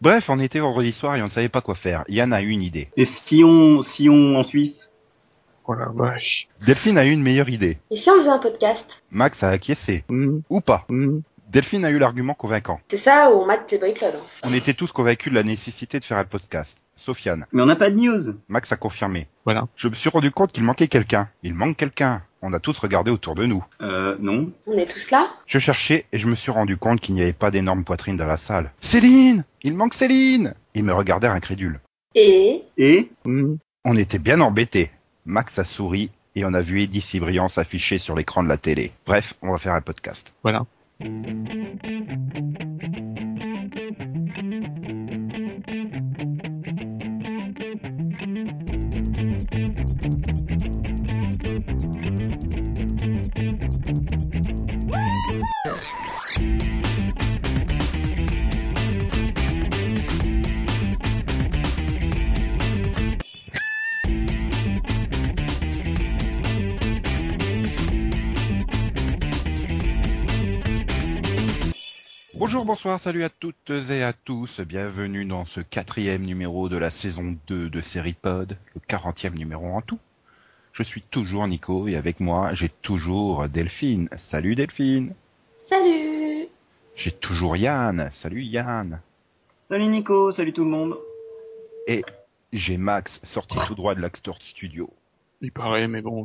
Bref, on était vendredi soir et on ne savait pas quoi faire. Yann a eu une idée. Et si on, si on en Suisse? Oh la vache. Delphine a eu une meilleure idée. Et si on faisait un podcast? Max a acquiescé. Hum, Ou pas. hum. Delphine a eu l'argument convaincant. C'est ça ou on mate Club hein. On était tous convaincus de la nécessité de faire un podcast. Sofiane. Mais on n'a pas de news. Max a confirmé. Voilà. Je me suis rendu compte qu'il manquait quelqu'un. Il manque quelqu'un. On a tous regardé autour de nous. Euh, non. On est tous là Je cherchais et je me suis rendu compte qu'il n'y avait pas d'énorme poitrine dans la salle. Céline Il manque Céline Ils me regardèrent incrédules. Et Et Hum. On était bien embêtés. Max a souri et on a vu Eddie Cibrian s'afficher sur l'écran de la télé. Bref, on va faire un podcast. Voilà. Bonjour, bonsoir, salut à toutes et à tous. Bienvenue dans ce quatrième numéro de la saison 2 de Seripod, le 40e numéro en tout. Je suis toujours Nico et avec moi, j'ai toujours Delphine. Salut Delphine. salut J'ai toujours Yann. Salut Yann. salut Nico, salut tout le monde. J'ai Max, sorti tout droit de l'Axtor Studio. Il paraît, mais bon.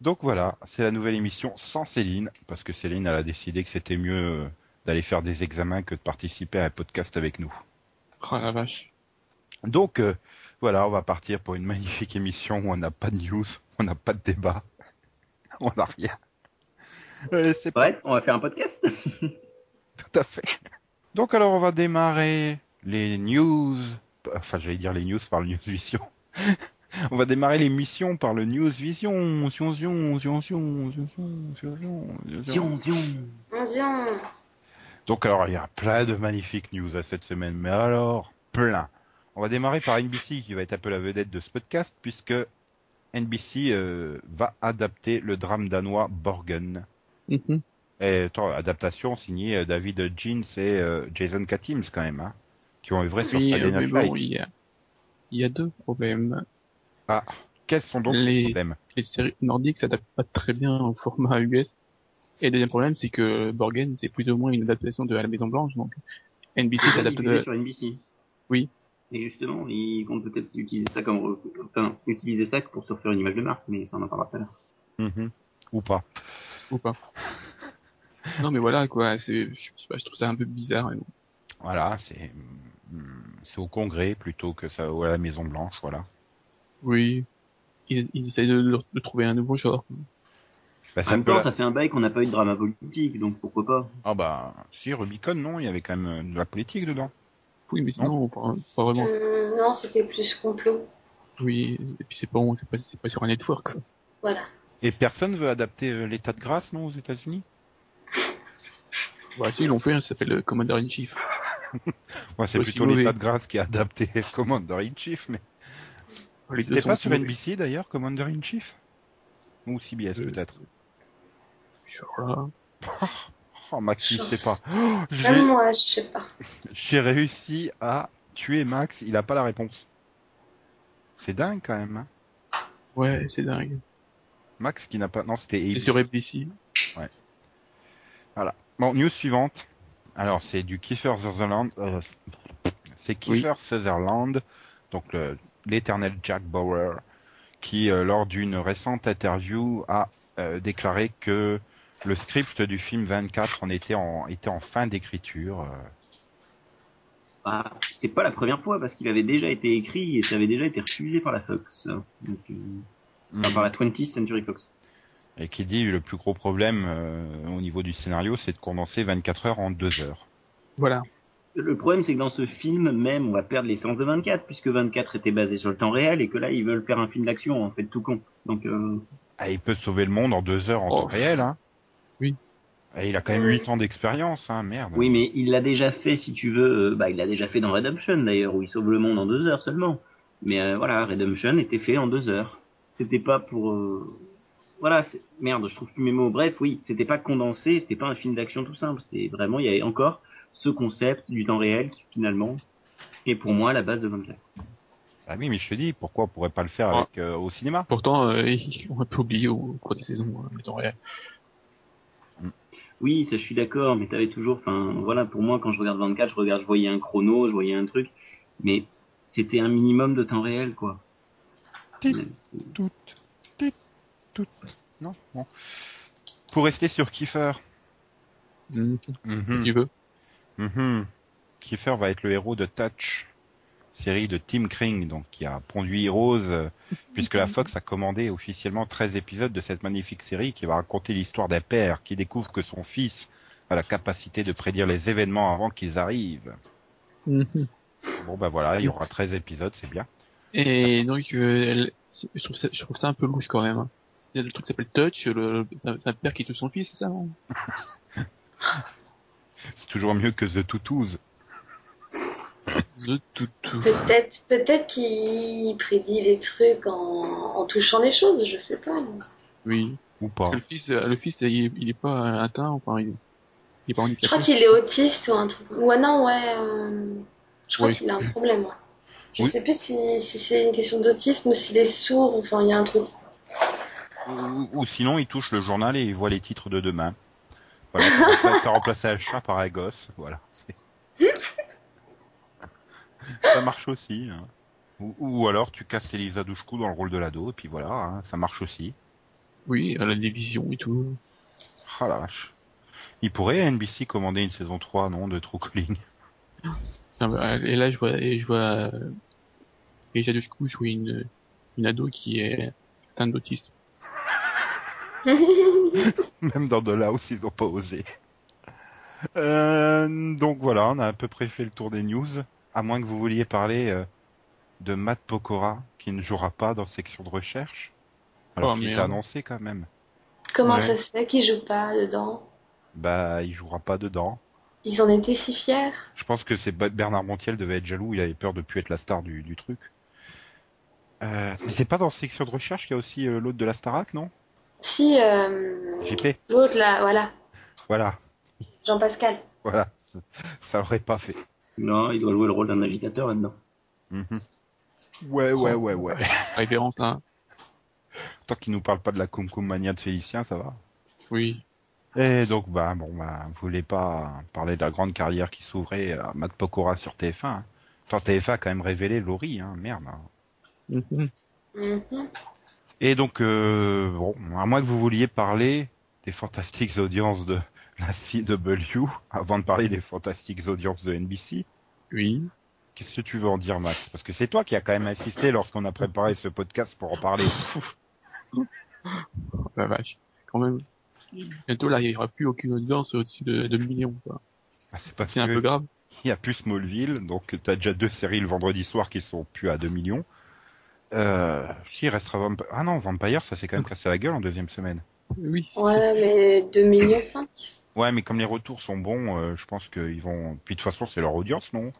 Donc voilà, c'est la nouvelle émission sans Céline, parce que Céline elle a décidé que c'était mieux euh, d'aller faire des examens que de participer à un podcast avec nous. Oh la vache. Donc euh, voilà, on va partir pour une magnifique émission où on n'a pas de news, on n'a pas de débat, on n'a rien. Euh, c'est ouais, on va faire un podcast. Tout à fait. Donc alors on va démarrer les news, enfin j'allais dire les news par le News Vision. on va démarrer l'émission par le News Vision. Donc alors, il y a plein de magnifiques news à cette semaine, mais alors, plein. On va démarrer par NBC qui va être un peu la vedette de ce podcast puisque NBC euh, va adapter le drame danois Borgen. Mhm. Et attends, adaptation signée euh, David Jeans et euh, Jason Katims quand même, hein, qui ont œuvré sur Oui, Friday euh, Night bon, Lights. il y a, il y a deux problèmes. Quels sont donc ces Les- problèmes? Les séries nordiques s'adaptent pas très bien au format US. Et le deuxième problème, c'est que Borgen, c'est plus ou moins une adaptation de la Maison Blanche, donc NBC s'adapte Il est de... sur NBC. Oui. Et justement, ils comptent peut-être utiliser ça comme, enfin, utiliser ça pour se refaire une image de marque, mais ça on en parlera tout à l'heure. Mhm. Ou pas ou pas. non mais voilà quoi, c'est, je sais pas, je trouve ça un peu bizarre. Voilà, c'est mm, c'est au Congrès plutôt que ça ou à la Maison Blanche, voilà. Oui. Ils, ils essayent de, de trouver un nouveau genre. Bah, En c'est un même peu temps, la- ça fait un bail qu'on n'a pas eu de drama politique, donc pourquoi pas. Ah bah si Rubicon non, il y avait quand même euh, de la politique dedans. Oui, mais sinon, pas, pas vraiment. Hum, non, c'était plus complot. Oui, et puis c'est pas, c'est pas, c'est pas sur un network. quoi. Voilà. Et personne veut adapter euh, l'état de grâce non aux États-Unis? Voilà, si, ils l'ont fait, hein, ça s'appelle le Commander in Chief. Ouais, c'est plutôt l'état de grâce qui a adapté Commander in Chief, mais c'était pas sur. NBC d'ailleurs Commander in Chief? Ou CBS Euh, peut-être. Voilà. Oh Max, il je- sait pas. Oh, Même moi, je sais pas. J'ai réussi à tuer Max, il a pas la réponse. C'est dingue quand même. Hein. Ouais, c'est dingue. Max qui n'a pas. Non, c'était C'est ABC. sur NBC. Bon, news suivante. Alors, c'est du Kiefer Sutherland. euh, c'est Kiefer Sutherland, donc l'éternel Jack Bauer, qui, euh, lors d'une récente interview, a euh, déclaré que le script du film 24 en était en, était en fin d'écriture. euh. Bah, c'est pas la première fois parce qu'il avait déjà été écrit et ça avait déjà été refusé par la Fox. Donc, euh, enfin, par la 20th Century Fox. Et qui dit le plus gros problème euh, au niveau du scénario, c'est de condenser 24 heures en 2 heures. Voilà. Le problème, c'est que dans ce film même, on va perdre l'essence de 24, puisque 24 était basé sur le temps réel, et que là, ils veulent faire un film d'action, en fait, tout con. Donc, euh, Ah, il peut sauver le monde en 2 heures en Oh. temps réel, hein. Oui. Et il a quand même 8 ans d'expérience, hein, merde. oui, mais il l'a déjà fait, si tu veux, euh, bah, il l'a déjà fait dans Redemption, d'ailleurs, où il sauve le monde en deux heures seulement. Mais euh, voilà, Redemption était fait en deux heures. C'était pas pour... euh, Voilà, c'est- merde, je trouve plus mes mots. Bref, oui, c'était pas condensé, c'était pas un film d'action tout simple. C'était vraiment, il y avait encore ce concept du temps réel qui, finalement, Et pour moi, la base de 24. Ah oui, mais je te dis, pourquoi on pourrait pas le faire Ah. avec euh, au cinéma? Pourtant, euh, on a peu oublié au cours des saisons, le temps réel. Oui, ça je suis d'accord, mais t'avais toujours, enfin voilà, pour moi quand je regarde 24, je regarde, je voyais un chrono, je voyais un truc, mais c'était un minimum de temps réel quoi. Tout, tit, tout. Non, bon. Pour rester sur Kiefer. Si tu veux. Mhm. Kiefer va être le héros de Touch, série de Tim Kring, donc qui a produit Heroes, euh, puisque la Fox a commandé officiellement 13 épisodes de cette magnifique série qui va raconter l'histoire d'un père qui découvre que son fils a la capacité de prédire les événements avant qu'ils arrivent. Mhm. Bon bah voilà, il y aura 13 épisodes, c'est bien. Et donc, euh, elle- je, trouve ça, je trouve ça un peu louche quand même. hein. Il y a le truc qui s'appelle Touch, le, c'est un- père qui tue son fils, c'est ça C'est toujours mieux que The Tutus. Peut-être peut-être qu'il prédit les trucs en, en touchant les choses, je sais pas. Oui. Ou pas. Parce que le fils, euh, le fils, il, est- il est pas atteint, enfin, il, il est pas Je handicapé. crois qu'il est autiste ou un truc. Ouais, non, ouais. euh, Je crois Oui. qu'il a un problème, ouais. Je Oui. sais plus si, si c'est une question d'autisme ou s'il est sourd, enfin, il y a un truc. Ou, ou sinon, il touche le journal et il voit les titres de demain. Voilà, t'as rempla- t'as remplacé un chat par un gosse, voilà. c'est- ça marche aussi. hein. Ou, ou alors tu casses Elisa Douchkou dans le rôle de l'ado, et puis voilà, hein, ça marche aussi. Oui, elle a des visions et tout. Ah la vache. Il pourrait à NBC commander une saison 3, non, de True Calling? Ah bah, Et là, je vois, et je vois, euh, Lisa Dushku jouer une, une ado qui est atteinte d'autisme. Même dans Dollhouse, ils ont pas osé. Euh, donc voilà, on a à peu près fait le tour des news. À moins que vous vouliez parler euh, de Matt Pokora, qui ne jouera pas dans section de recherche. Alors Oh, qu'il merde. annoncé quand même. Comment Ouais. ça se fait qu'il joue pas dedans? Bah, il jouera pas dedans. Ils en étaient si fiers. Je pense que c'est Bernard Montiel devait être jaloux, il avait peur de plus être la star du, du truc. Euh, mais c'est pas dans section de recherche qu'il y a aussi euh, l'autre de la Starac, non? Si, euh, JP l'autre là, voilà, Voilà, Jean-Pascal. voilà. Ça l'aurait pas fait. Non, il doit jouer le rôle d'un agitateur là-dedans. Mhm. Ouais, ouais, ouais, ouais. Référence à, Tant qu'il nous parle pas de la Cum Cum Mania de Félicien, ça va? oui. Et donc, bah, bon, bah, vous voulez pas parler de la grande carrière qui s'ouvrait à Matt Pokora sur TF1. Hein? Tant TF1 a quand même révélé Laurie, hein, merde. hein. Mhm. Mhm. Et donc, euh, bon, à moins que vous vouliez parler des fantastiques audiences de la CW, avant de parler des fantastiques audiences de NBC, Oui. qu'est-ce que tu veux en dire, Max? Parce que c'est toi qui as quand même insisté lorsqu'on a préparé ce podcast pour en parler. Oh, la vache. Quand même. Bientôt, là, il n'y aura plus aucune audience au-dessus de 2 millions. Ah, c'est un peu grave. il y a plus Smallville, donc t'as déjà deux séries le vendredi soir qui sont plus à 2 millions. Euh, si, il restera Vampire. Ah non, Vampire, ça s'est quand même cassé la gueule en deuxième semaine. Oui. Ouais, mais 2 millions 5. Ouais, mais comme les retours sont bons, euh, je pense qu'ils vont. Puis de toute façon, c'est leur audience, non?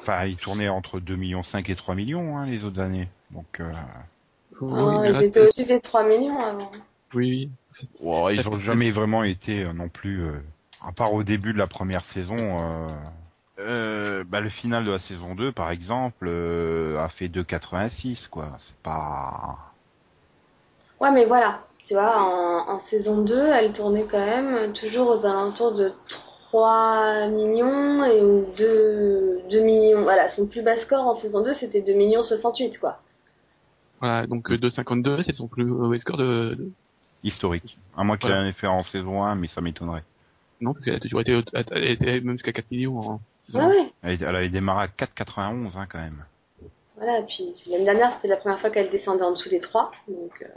Enfin, ils tournaient entre 2 millions 5 et 3 millions hein, les autres années. Donc, euh... Oui, Oh, ils là, étaient au-dessus des 3 millions avant. oui. wow, ils Ça ont fait- jamais vraiment été euh, non plus. euh, À part au début de la première saison. Euh... euh, bah, le final de la saison 2, par exemple, euh, a fait 2,86 quoi. C'est pas. Ouais, mais voilà, tu vois, en, en saison 2, elle tournait quand même toujours aux alentours de 3 millions et ou 2, 2 millions. Voilà, son plus bas score en saison 2, c'était 2 millions 68, quoi. Voilà, donc euh, 2,52, c'est son plus mauvais score de, de- historique. À moins qu'il Voilà. en ait fait en saison 1, mais ça m'étonnerait. Non, parce qu'elle a toujours été, au- elle même jusqu'à 4 millions en saison ouais. Elle, elle avait démarré à 4,91 hein, quand même. Voilà, puis l'année dernière, c'était la première fois qu'elle descendait en dessous des 3. Donc, euh,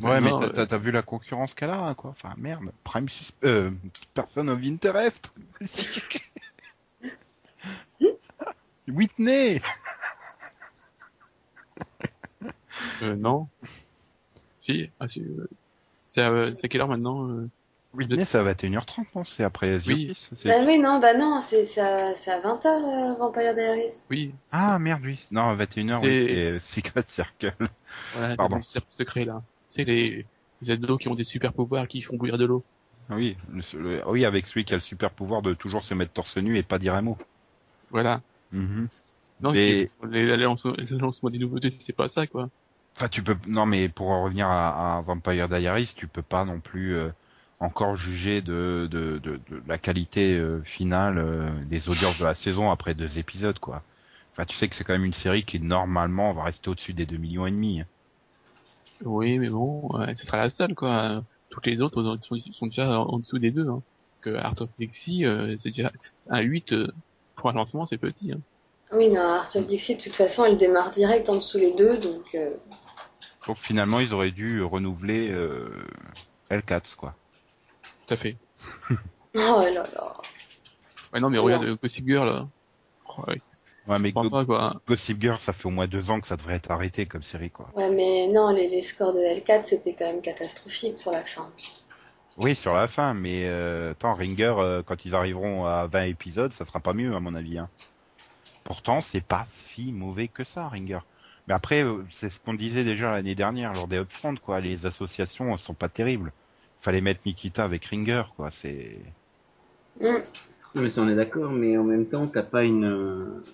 Ouais, mais t'as- euh, t'as vu la concurrence qu'elle a, hein, quoi. Enfin, merde. Prime sus... euh, Person of Interest. Whitney. Euh, non. Si, ah, si, euh, c'est à, à quelle heure maintenant euh? Whitney, c'est à 21h30, non? C'est après The Oui. Bah oui, non, bah non, c'est à, c'est à 20h, euh, Vampire Diaries. Oui, Ah, merde, oui. Non, à 21h, oui, C'est- Secret Circle. voilà, Pardon. secret là. Les, les ados qui ont des super pouvoirs qui font bouillir de l'eau. Oui, le- le- oui, avec celui qui a le super pouvoir de toujours se mettre torse nu et pas dire un mot. Voilà. Mhm. Non, Mais- les, lancements des nouveautés, c'est pas ça, quoi. Enfin, tu peux. Non, mais pour en revenir à, à Vampire Diaries, tu peux pas non plus euh, encore juger de, de, de, de la qualité euh, finale euh, des audiences de la saison après deux épisodes, quoi. Enfin, tu sais que c'est quand même une série qui normalement va rester au-dessus des 2 millions et demi. hein. Oui, mais bon, ouais, ce sera la seule, quoi. Toutes les autres sont, sont déjà en dessous des deux. Hein. Que Art of Dixie, euh, c'est déjà un 8 euh, pour un lancement, c'est petit. Hein. Oui, non, Art of Dixie, de toute façon, elle démarre direct en dessous les deux, donc... euh, Donc finalement, ils auraient dû renouveler euh, L4, quoi. Tout à fait. Oh là là. Ouais, non, mais Non. regarde euh, Gossip Girl, là. Oh, ouais, Ouais, mais Go- pas, quoi. Gossip Girl, ça fait au moins deux ans que ça devrait être arrêté comme série, quoi. Ouais, mais non, les, les scores de L4, c'était quand même catastrophique sur la fin. Oui, sur la fin, mais euh, attends, Ringer, euh, quand ils arriveront à 20 épisodes, ça sera pas mieux, à mon avis. Hein. Pourtant, c'est pas si mauvais que ça, Ringer. Mais après, euh, c'est ce qu'on disait déjà l'année dernière lors des upfront, quoi. Les associations elles sont pas terribles. Fallait mettre Nikita avec Ringer, quoi. C'est. Non, mais ça, on est d'accord, mais en même temps, t'as pas une, euh,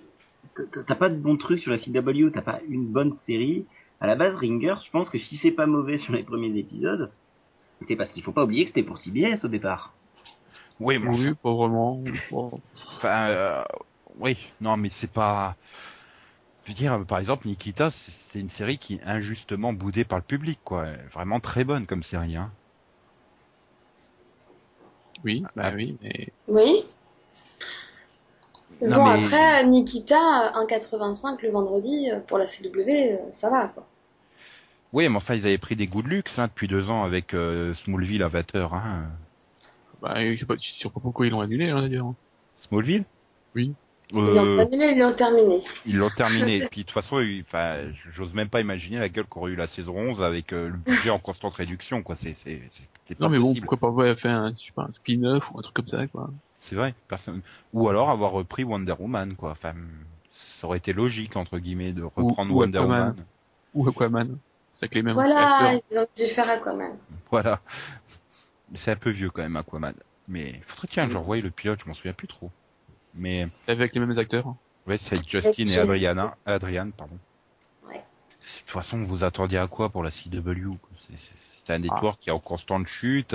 t'as- pas de bons trucs sur la CW, t'as pas une bonne série. À la base, Ringers, je pense que si c'est pas mauvais sur les premiers épisodes, c'est parce qu'il faut pas oublier que c'était pour CBS au départ. oui, mais enfin, Oui, pas vraiment. Enfin, euh, oui, non, mais c'est pas. Je veux dire, par exemple, Nikita, c'est une série qui est injustement boudée par le public, quoi. Vraiment très bonne comme série, hein. Oui, bah Ah. oui, mais Oui. Non, bon, mais- après, Nikita, 1,85 le vendredi, euh, pour la CW, euh, ça va, quoi. Oui, mais enfin, ils avaient pris des goûts de luxe hein, depuis deux ans avec euh, Smallville à 20 heures. Hein. bah, je sais pas, je sais pas pourquoi ils l'ont annulé, hein, d'ailleurs. Smallville? Oui. Ils l'ont Euh, annulé, ils l'ont terminé. ils l'ont terminé. Puis de toute façon, enfin, j'ose même pas imaginer la gueule qu'aurait eu la saison 11 avec euh, le budget en constante réduction. quoi. C'est c'est c'est- c'est pas Non, mais bon, pourquoi pas ouais, faire un, je sais pas, un spin-off ou un truc comme ça, quoi. C'est vrai. Personne. Ou alors avoir repris Wonder Woman. quoi. Enfin, ça aurait été logique entre guillemets de reprendre ou Wonder Aquaman. Woman. Ou Aquaman. C'est avec les mêmes Voilà, acteurs. ils ont dû faire Aquaman. Voilà. C'est un peu vieux quand même Aquaman. Mais faudrait tiens, je revoie le pilote. Je m'en souviens plus trop. Mais C'est avec les mêmes acteurs. Ouais, c'est Justin et. Adriana, Adriane, pardon. Ouais. De toute façon, vous attendiez à quoi pour la CW C'est- un Ah. network qui est en constante chute.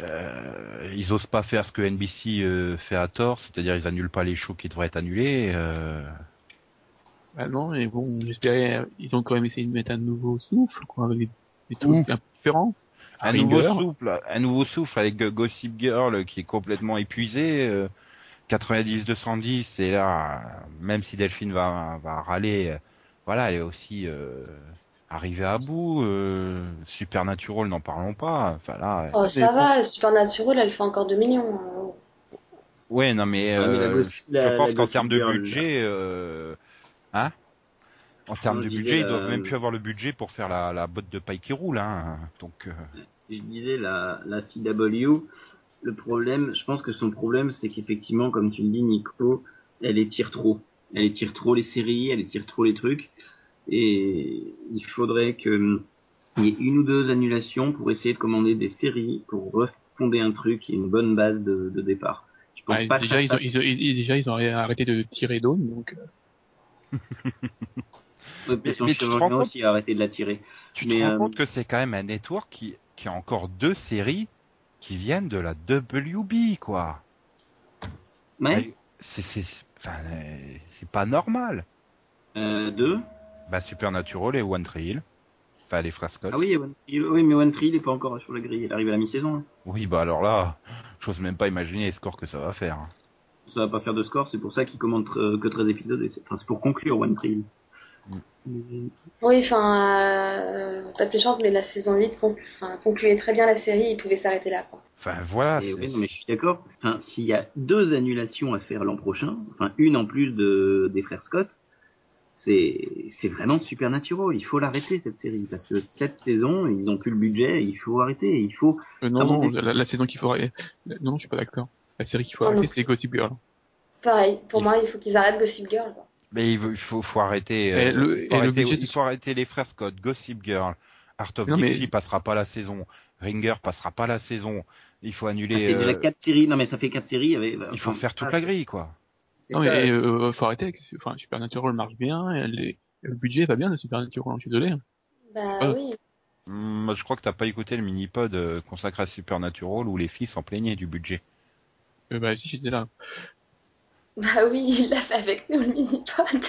Euh, ils osent pas faire ce que NBC euh, fait à tort, c'est-à-dire ils annulent pas les shows qui devraient être annulés. Euh... Bah non, mais bon, j'espérais, ils ont quand même essayé de mettre un nouveau souffle, quoi, avec des, des trucs un peu différents. Un nouveau souffle, un nouveau souffle avec Gossip Girl qui est complètement épuisé. euh, 90-210 et là, même si Delphine va, va râler, voilà, elle est aussi arrivée à bout. Euh, Supernatural, n'en parlons pas. Enfin là, Oh, ça va, Supernatural, elle fait encore 2 millions. hein. ouais, non mais, Ah, mais la euh, je pense qu'en termes de budget, euh, hein, en termes de budget, ils doivent même plus avoir le budget pour faire la, la botte de paille qui roule, hein. Donc, euh, Je disais, la, la CW, le problème, je pense que son problème, c'est qu'effectivement, comme tu le dis, Nico, elle étire trop. Elle étire trop les séries, elle étire trop les trucs. Et il faudrait que hum, il y ait une ou deux annulations pour essayer de commander des séries, pour refonder un truc et une bonne base de, de départ. Je pense Ouais, pas que déjà, ils ont, ils ont, ils- déjà, ils ont arrêté de tirer Dawn, donc, euh, Ouais, Mais- mais tu te rends compte aussi a arrêté de la tirer. tu te Mais, rends euh, compte que c'est quand même un network qui, qui a encore deux séries qui viennent de la WB, quoi. Ouais, C'est, c'est, enfin, euh, c'est pas normal. euh, deux. Bah, Supernatural et One Tree Hill. Enfin, les frères Scott. Ah oui, One Tree- oui, mais One Tree, il est pas encore sur la grille, il arrive à la mi-saison. hein. Oui, bah alors là, j'ose même pas imaginer les scores que ça va faire. hein. ça va pas faire de score, c'est pour ça qu'il commande euh, que 13 épisodes, et c'est enfin, c'est pour conclure One Tree. Oui, enfin, euh, pas de méchante, mais la saison 8 conclu- enfin, concluait très bien la série, ils pouvaient s'arrêter là, quoi. Enfin, voilà. Et c'est- oui, non, mais je suis d'accord. Enfin, s'il y a deux annulations à faire l'an prochain, enfin une en plus de des frères Scott, c'est vraiment Supernatural. Il faut l'arrêter cette série parce que cette saison ils ont plus le budget, il faut arrêter, il faut. euh, non, Ah non, la, la saison qu'il faut arrêter, non, non, je suis pas d'accord. La série qu'il faut Ah, arrêter, c'est Gossip Girl. Pareil, pour Il moi, il faut qu'ils arrêtent Gossip Girl, quoi. Mais il faut, il faut, faut arrêter. Et euh, le- il faut arrêter, budget il faut arrêter les frères Scott, Gossip Girl, Art of Non, mais- Dixie passera pas la saison, Ringer passera pas la saison. Il faut Ça annuler. fait déjà euh, quatre séries. Non mais ça fait quatre séries. Avec, il faut enfin, faire toute ah, la grille, quoi. Non, mais euh, faut arrêter. Enfin, Supernatural marche bien. Les, le budget va bien de Supernatural, je suis désolé. Bah Ah. oui. Hum, je crois que t'as pas écouté le mini-pod euh, consacré à Supernatural où les filles s'en plaignaient du budget. Euh, bah si j'étais là. Bah oui, il l'a fait avec nous, le mini-pod.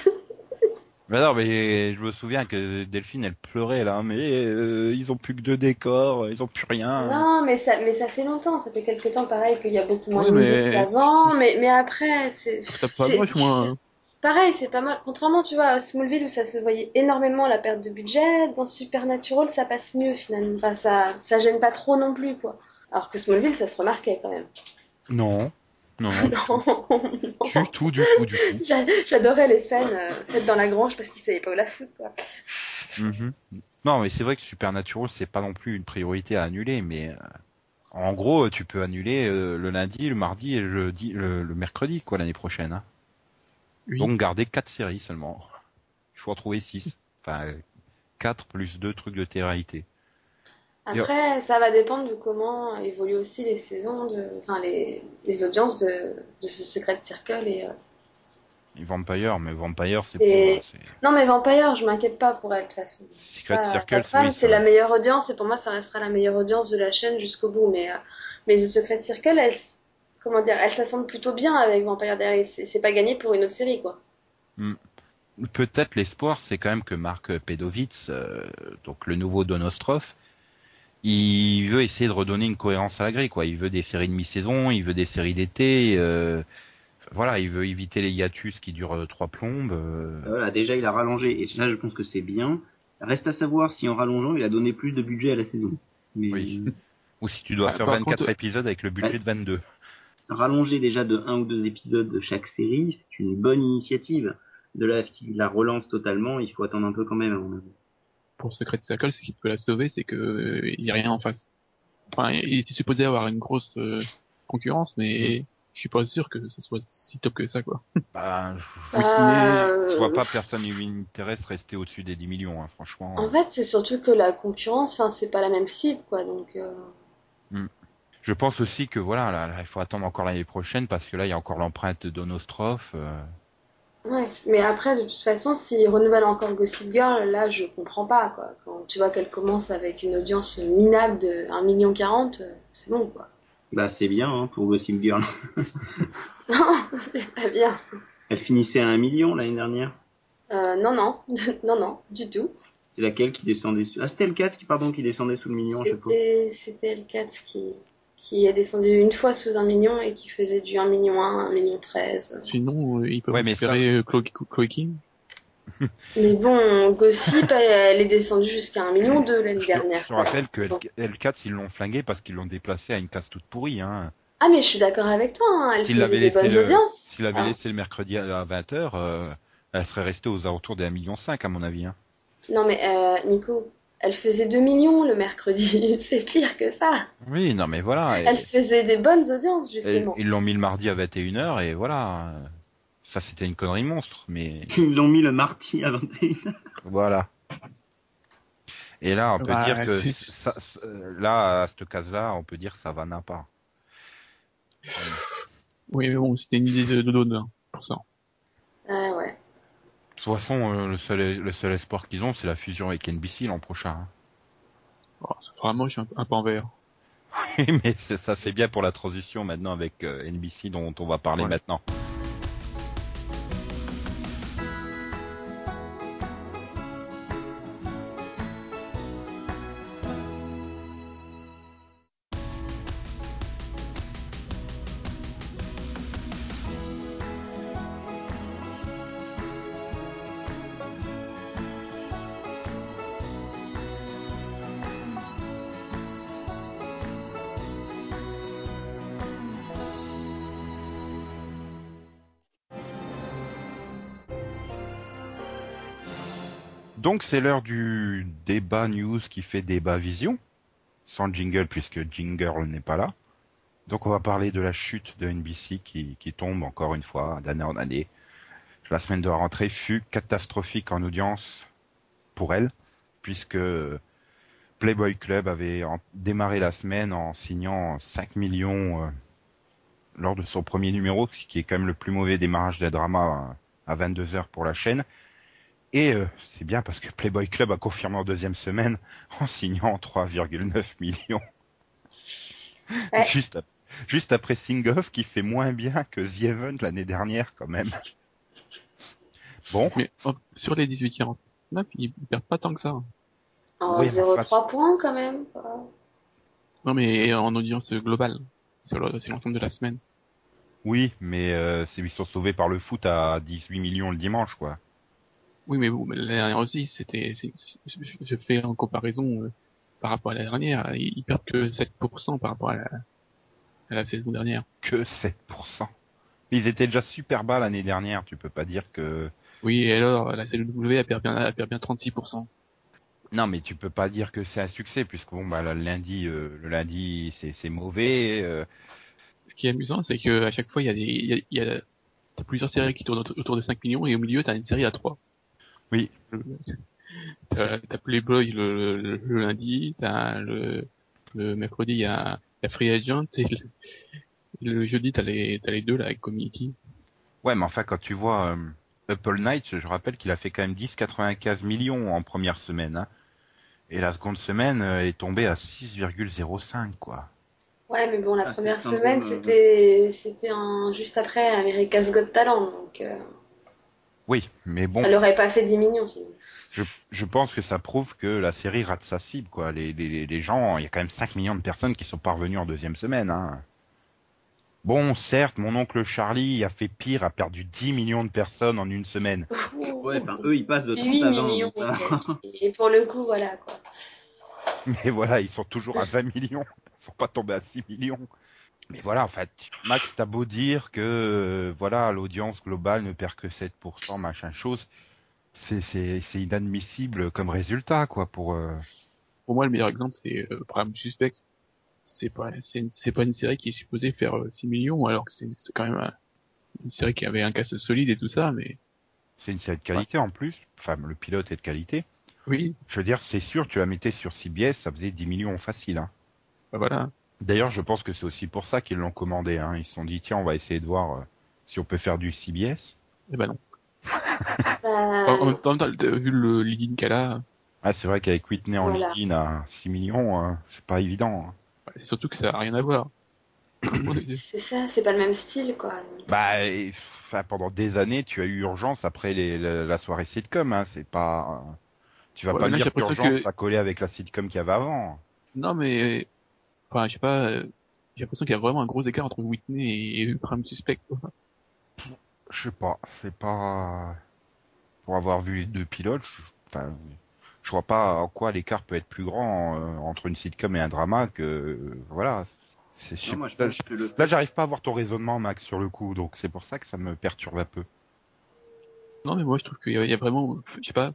Bah non, mais je me souviens que Delphine, elle pleurait là, mais euh, ils ont plus que deux décors, ils ont plus rien. Non, mais ça, mais ça fait longtemps, ça fait quelques temps pareil qu'il y a beaucoup moins Oui, de musique mais- qu'avant, mais, mais après, c'est. T'as pas moche, moi. Pareil, c'est pas mal. Contrairement, tu vois, à Smallville où ça se voyait énormément la perte de budget, dans Supernatural ça passe mieux finalement. Enfin, ça, ça gêne pas trop non plus, quoi. Alors que Smallville ça se remarquait quand même. Non, non, Non, du tout, du tout, du tout. J'a- J'adorais les scènes euh, faites dans la grange parce qu'ils savaient pas où la foutre, quoi. Mhm. Non, mais c'est vrai que Supernatural, c'est pas non plus une priorité à annuler, mais euh, en gros, tu peux annuler euh, le lundi, le mardi et le, jeudi- le, le mercredi, quoi, l'année prochaine. hein. Oui. Donc garder quatre séries seulement. Il faut en trouver six. Enfin, euh, quatre plus deux trucs de télé-réalité. Après, ça va dépendre de comment évoluent aussi les saisons, de, enfin les, les audiences de, de ce Secret Circle et. euh, Et Vampire, mais Vampire, c'est Et- pour... c'est- Non, mais Vampire, je m'inquiète pas pour elle de toute façon. Secret Ça, Circle, oui, c'est la meilleure audience et pour moi, ça restera la meilleure audience de la chaîne jusqu'au bout. Mais, euh, mais The Secret Circle, elle, comment dire, elle s'assemble plutôt bien avec Vampire Diaries. C'est pas gagné pour une autre série, quoi. Peut-être l'espoir, c'est quand même que Marc Pedovitz, euh, donc le nouveau Donostrov, il veut essayer de redonner une cohérence à la grille, quoi. Il veut des séries de mi-saison, il veut des séries d'été, euh, voilà, il veut éviter les hiatus qui durent euh, trois plombes. euh. Voilà, déjà il a rallongé, et là je pense que c'est bien. Reste à savoir si en rallongeant il a donné plus de budget à la saison. Mais Oui. Ou si tu dois Ah, faire par 24 contre- épisodes avec le budget de 22. rallonger déjà de un ou deux épisodes de chaque série, c'est une bonne initiative. De là à ce qu'il la relance totalement, il faut attendre un peu quand même à mon avis. Pour Secret Circle, ce qui peut la sauver, c'est que euh, il y a rien en face. Enfin, il était supposé avoir une grosse euh, concurrence, mais je suis pas sûr que ça soit si top que ça, quoi. Bah, je, Bah, je euh, vois pas personne qui m'intéresse rester au-dessus des 10 millions, hein, franchement. En fait, c'est surtout que la concurrence, enfin, c'est pas la même cible, quoi. Donc, euh, Je pense aussi que voilà, là, là, il faut attendre encore l'année prochaine parce que là, il y a encore l'empreinte de euh, ouais. Mais après, de toute façon, s'ils renouvellent encore Gossip Girl, là, je comprends pas, quoi. Quand tu vois qu'elle commence avec une audience minable de 1,40 million, euh, c'est bon, quoi. Bah c'est bien hein, pour Gossip Girl. Non, c'est pas bien. Elle finissait à un million l'année dernière. Euh, non, non, non, non, du tout. C'est laquelle qui descendait sous... Ah c'était le 4 qui pardon qui descendait sous le million chaque fois. C'était, c'était le 4 qui, qui est descendu une fois sous un million et qui faisait du 1 million 1, 1 million 13. Sinon, euh, ils peuvent Ouais, mais récupérer euh, Chloe, Chloe King. Mais bon, Gossip, elle, elle est descendue jusqu'à 1 million 2 l'année dernière. je te rappelle que L- L4, ils l'ont flingué parce qu'ils l'ont déplacé à une case toute pourrie. Hein. Ah, mais je suis d'accord avec toi, hein, elle S'il faisait l'avait des laissé bonnes le- audiences. S'il avait Ah. laissé le mercredi à 20h, euh, elle serait restée aux alentours des 1,5 million à mon avis. Hein. Non, mais euh, Nico, elle faisait 2 millions le mercredi, c'est pire que ça. Oui, non mais voilà. et- Elle faisait des bonnes audiences, et justement. ils l'ont mis le mardi à 21h et voilà. Ça, c'était une connerie monstre, mais Ils l'ont mis le mardi à 21 voilà. Et là, on peut Bah, dire que ça, ça- là, à cette case-là, on peut dire que ça va n'a pas. Oui, mais bon, c'était une idée de de- pour ça. Ah ouais. De toute façon, euh, le seul, le seul espoir qu'ils ont, c'est la fusion avec NBC l'an prochain. hein. Oh, ça fera moche un, un peu en vert. Mais c'est- ça fait bien pour la transition maintenant avec euh, NBC dont on va parler Ouais. maintenant. Donc c'est l'heure du débat news qui fait débat vision, sans jingle puisque Jingle n'est pas là. Donc on va parler de la chute de NBC qui, tombe encore une fois d'année en année. La semaine de la rentrée fut catastrophique en audience pour elle, puisque Playboy Club avait démarré la semaine en signant 5 millions, euh, lors de son premier numéro, ce qui est quand même le plus mauvais démarrage des dramas à 22 heures pour la chaîne. Et euh, c'est bien parce que Playboy Club a confirmé en deuxième semaine en signant 3,9 millions. Ouais. Juste, juste après Sing Off qui fait moins bien que The Event l'année dernière quand même. Bon, Mais sur les 18-49, ils ils perdent pas tant que ça. hein. En Oui, mais 0,3 points quand même. Non, mais en audience globale. Sur le- sur l'ensemble de la semaine. oui, mais euh, ils sont sauvés par le foot à 18 millions le dimanche quoi. Oui, mais bon, l'année dernière aussi, c'était, je fais en comparaison euh, par rapport à l'année dernière, ils, perdent que 7% par rapport à la, à la saison dernière. Que 7%. Ils étaient déjà super bas l'année dernière, tu peux pas dire que... Oui, et alors, la CW, elle perd bien, elle perd bien 36%. Non, mais tu peux pas dire que c'est un succès, puisque bon, bah, le lundi, euh, le lundi, c'est, mauvais. euh, Ce qui est amusant, c'est que à chaque fois, il y a des, il y a, y plusieurs séries qui tournent autour- autour de 5 millions, et au milieu, t'as une série à 3. Oui. T'as, t'as Playboy le, le, le lundi, t'as le, le mercredi, il y a la Free Agent, et le, le jeudi, t'as les, les deux, là, avec Community. Ouais, mais enfin, quand tu vois euh, Up All Night, je rappelle qu'il a fait quand même 10,95 millions en première semaine. hein. Et la seconde semaine euh, est tombée à 6,05, quoi. Ouais, mais bon, la Ah, première semaine, euh, c'était c'était un... juste après America's Got Talent, donc euh, Oui, mais bon, elle aurait pas fait 10 millions sinon. je, je pense que ça prouve que la série rate sa cible, quoi. Les, les, les gens, il y a quand même 5 millions de personnes qui sont parvenues en deuxième semaine, hein. Bon, certes, mon oncle Charlie a fait pire, a perdu 10 millions de personnes en une semaine. Ouais, enfin, eux, ils passent de 30 8 à 20. millions. donc, voilà. et- Et pour le coup, voilà quoi. Mais voilà, ils sont toujours à 20 millions. Ils sont pas tombés à 6 millions. Mais voilà, en fait, Max, t'as beau dire que, euh, voilà, l'audience globale ne perd que 7%, machin chose. C'est, c'est, c'est inadmissible comme résultat, quoi, pour, euh, Pour moi, le meilleur exemple, c'est euh, Prime Suspect. C'est pas, c'est, pas une série qui est supposée faire euh, 6 millions, alors que c'est, quand même un- une série qui avait un cast solide et tout ça, mais c'est une série de qualité en plus. Enfin, le pilote est de qualité. oui, Je veux dire, c'est sûr, tu la mettais sur CBS, ça faisait 10 millions facile, hein. bah voilà. D'ailleurs, je pense que c'est aussi pour ça qu'ils l'ont commandé, hein. Ils se sont dit, tiens, on va essayer de voir euh, si on peut faire du CBS. Et bah non. Bah, En, même temps, vu le leading qu'elle a, Ah, c'est vrai qu'avec Whitney en Voilà. lead à 6 millions, euh, c'est pas évident. hein. surtout que ça a rien à voir. c'est ça, c'est pas le même style quoi. Bah, et, pendant des années, tu as eu urgence après les, la, la soirée sitcom. Hein, c'est pas, tu vas Ouais, pas dire qu'urgence que- va coller avec la sitcom qu'il y avait avant. non, mais, enfin, je sais pas, euh, j'ai l'impression qu'il y a vraiment un gros écart entre Whitney et, et Prime Suspect. quoi. Je sais pas, c'est pas pour avoir vu les deux pilotes. Je, enfin, je vois pas en quoi l'écart peut être plus grand euh, entre une sitcom et un drama que euh, voilà. C'est, je sais Non, moi, je pas- pense que le Là, j'arrive pas à voir ton raisonnement, Max, sur le coup, donc c'est pour ça que ça me perturbe un peu. Non, mais moi, je trouve qu'il y, a- il y a vraiment, je sais pas,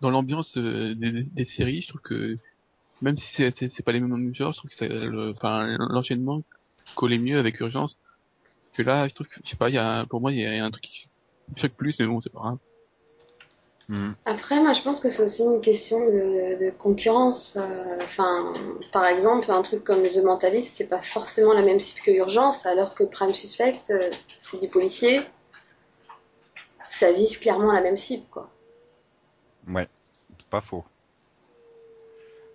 dans l'ambiance euh, des, des- des séries, je trouve que même si c'est c'est c'est pas les mêmes genres, je trouve que ça, le- enfin l'enchaînement collait mieux avec Urgence. Que là, je trouve que je sais pas, il y a pour moi il y a un truc qui me choque plus, mais bon, c'est pas grave. Hmm. Après, moi, je pense que c'est aussi une question de, de concurrence. euh, Enfin, par exemple, un truc comme The Mentalist, c'est pas forcément la même cible que Urgence, alors que Prime Suspect, euh, c'est du policier. Ça vise clairement la même cible, quoi. Ouais, c'est pas faux.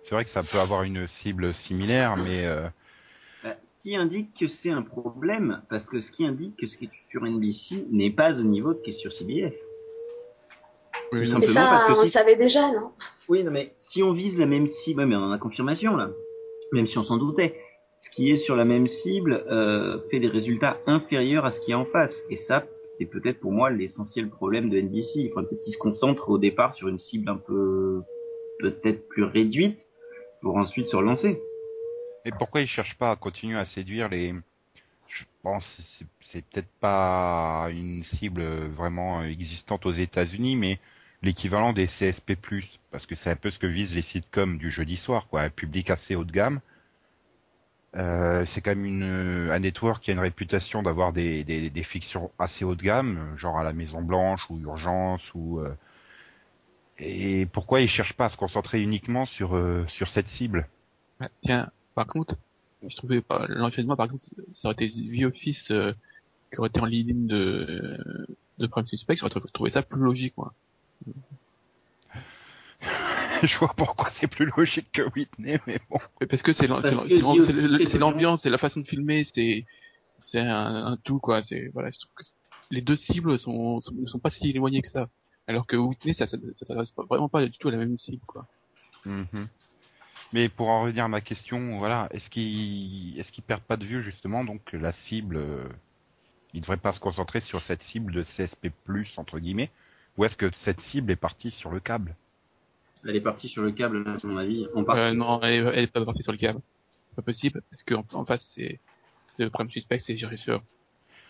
C'est vrai que ça peut avoir une cible similaire, mais euh, Bah, ce qui indique que c'est un problème, parce que ce qui indique que ce qui est sur NBC n'est pas au niveau de ce qui est sur CBS. Oui, Mais Simplement ça, parce que on le si- savait déjà, non? Oui, non, mais si on vise la même cible, ouais, mais on en a confirmation là, même si on s'en doutait, ce qui est sur la même cible euh, fait des résultats inférieurs à ce qui est en face. Et ça, c'est peut-être pour moi l'essentiel problème de NBC. Il faudrait peut-être qu'ils se concentrent au départ sur une cible un peu peut-être plus réduite pour ensuite se relancer. et pourquoi ils cherchent pas à continuer à séduire les je pense c'est- c'est peut-être pas une cible vraiment existante aux États-Unis, mais l'équivalent des CSP+, parce que c'est un peu ce que visent les sitcoms du jeudi soir, quoi, un public assez haut de gamme. Euh, c'est quand même un network qui a une réputation d'avoir des, des, des fictions assez haut de gamme, genre à la Maison Blanche ou Urgence ou euh, et pourquoi ils cherchent pas à se concentrer uniquement sur euh, sur cette cible Ouais, Tiens, par contre, je trouvais pas l'enchaînement par exemple ça aurait été The Office euh, qui aurait été en ligne de de Prime Suspect j'aurais trouvé ça plus logique moi. Je vois pourquoi c'est plus logique que Whitney mais bon. Parce que c'est Parce que The c'est Office, c'est l'ambiance c'est la façon de filmer c'est c'est un, un tout quoi c'est voilà je trouve que les deux cibles sont, sont ne sont pas si éloignées que ça alors que Whitney ça ça, ça s'adresse pas- vraiment pas du tout à la même cible quoi Mhm. Mais pour en revenir à ma question, voilà, est-ce qu'ils est-ce qu'ils perdent pas de vue justement donc la cible euh, Ils devraient pas se concentrer sur cette cible de CSP+ entre guillemets, ou est-ce que cette cible est partie sur le câble? Elle est partie sur le câble, à mon avis. En partie. Euh, non, elle, est- elle est pas partie sur le câble. C'est pas possible, parce qu'en en face, c'est, le Prime Suspect, c'est Sur.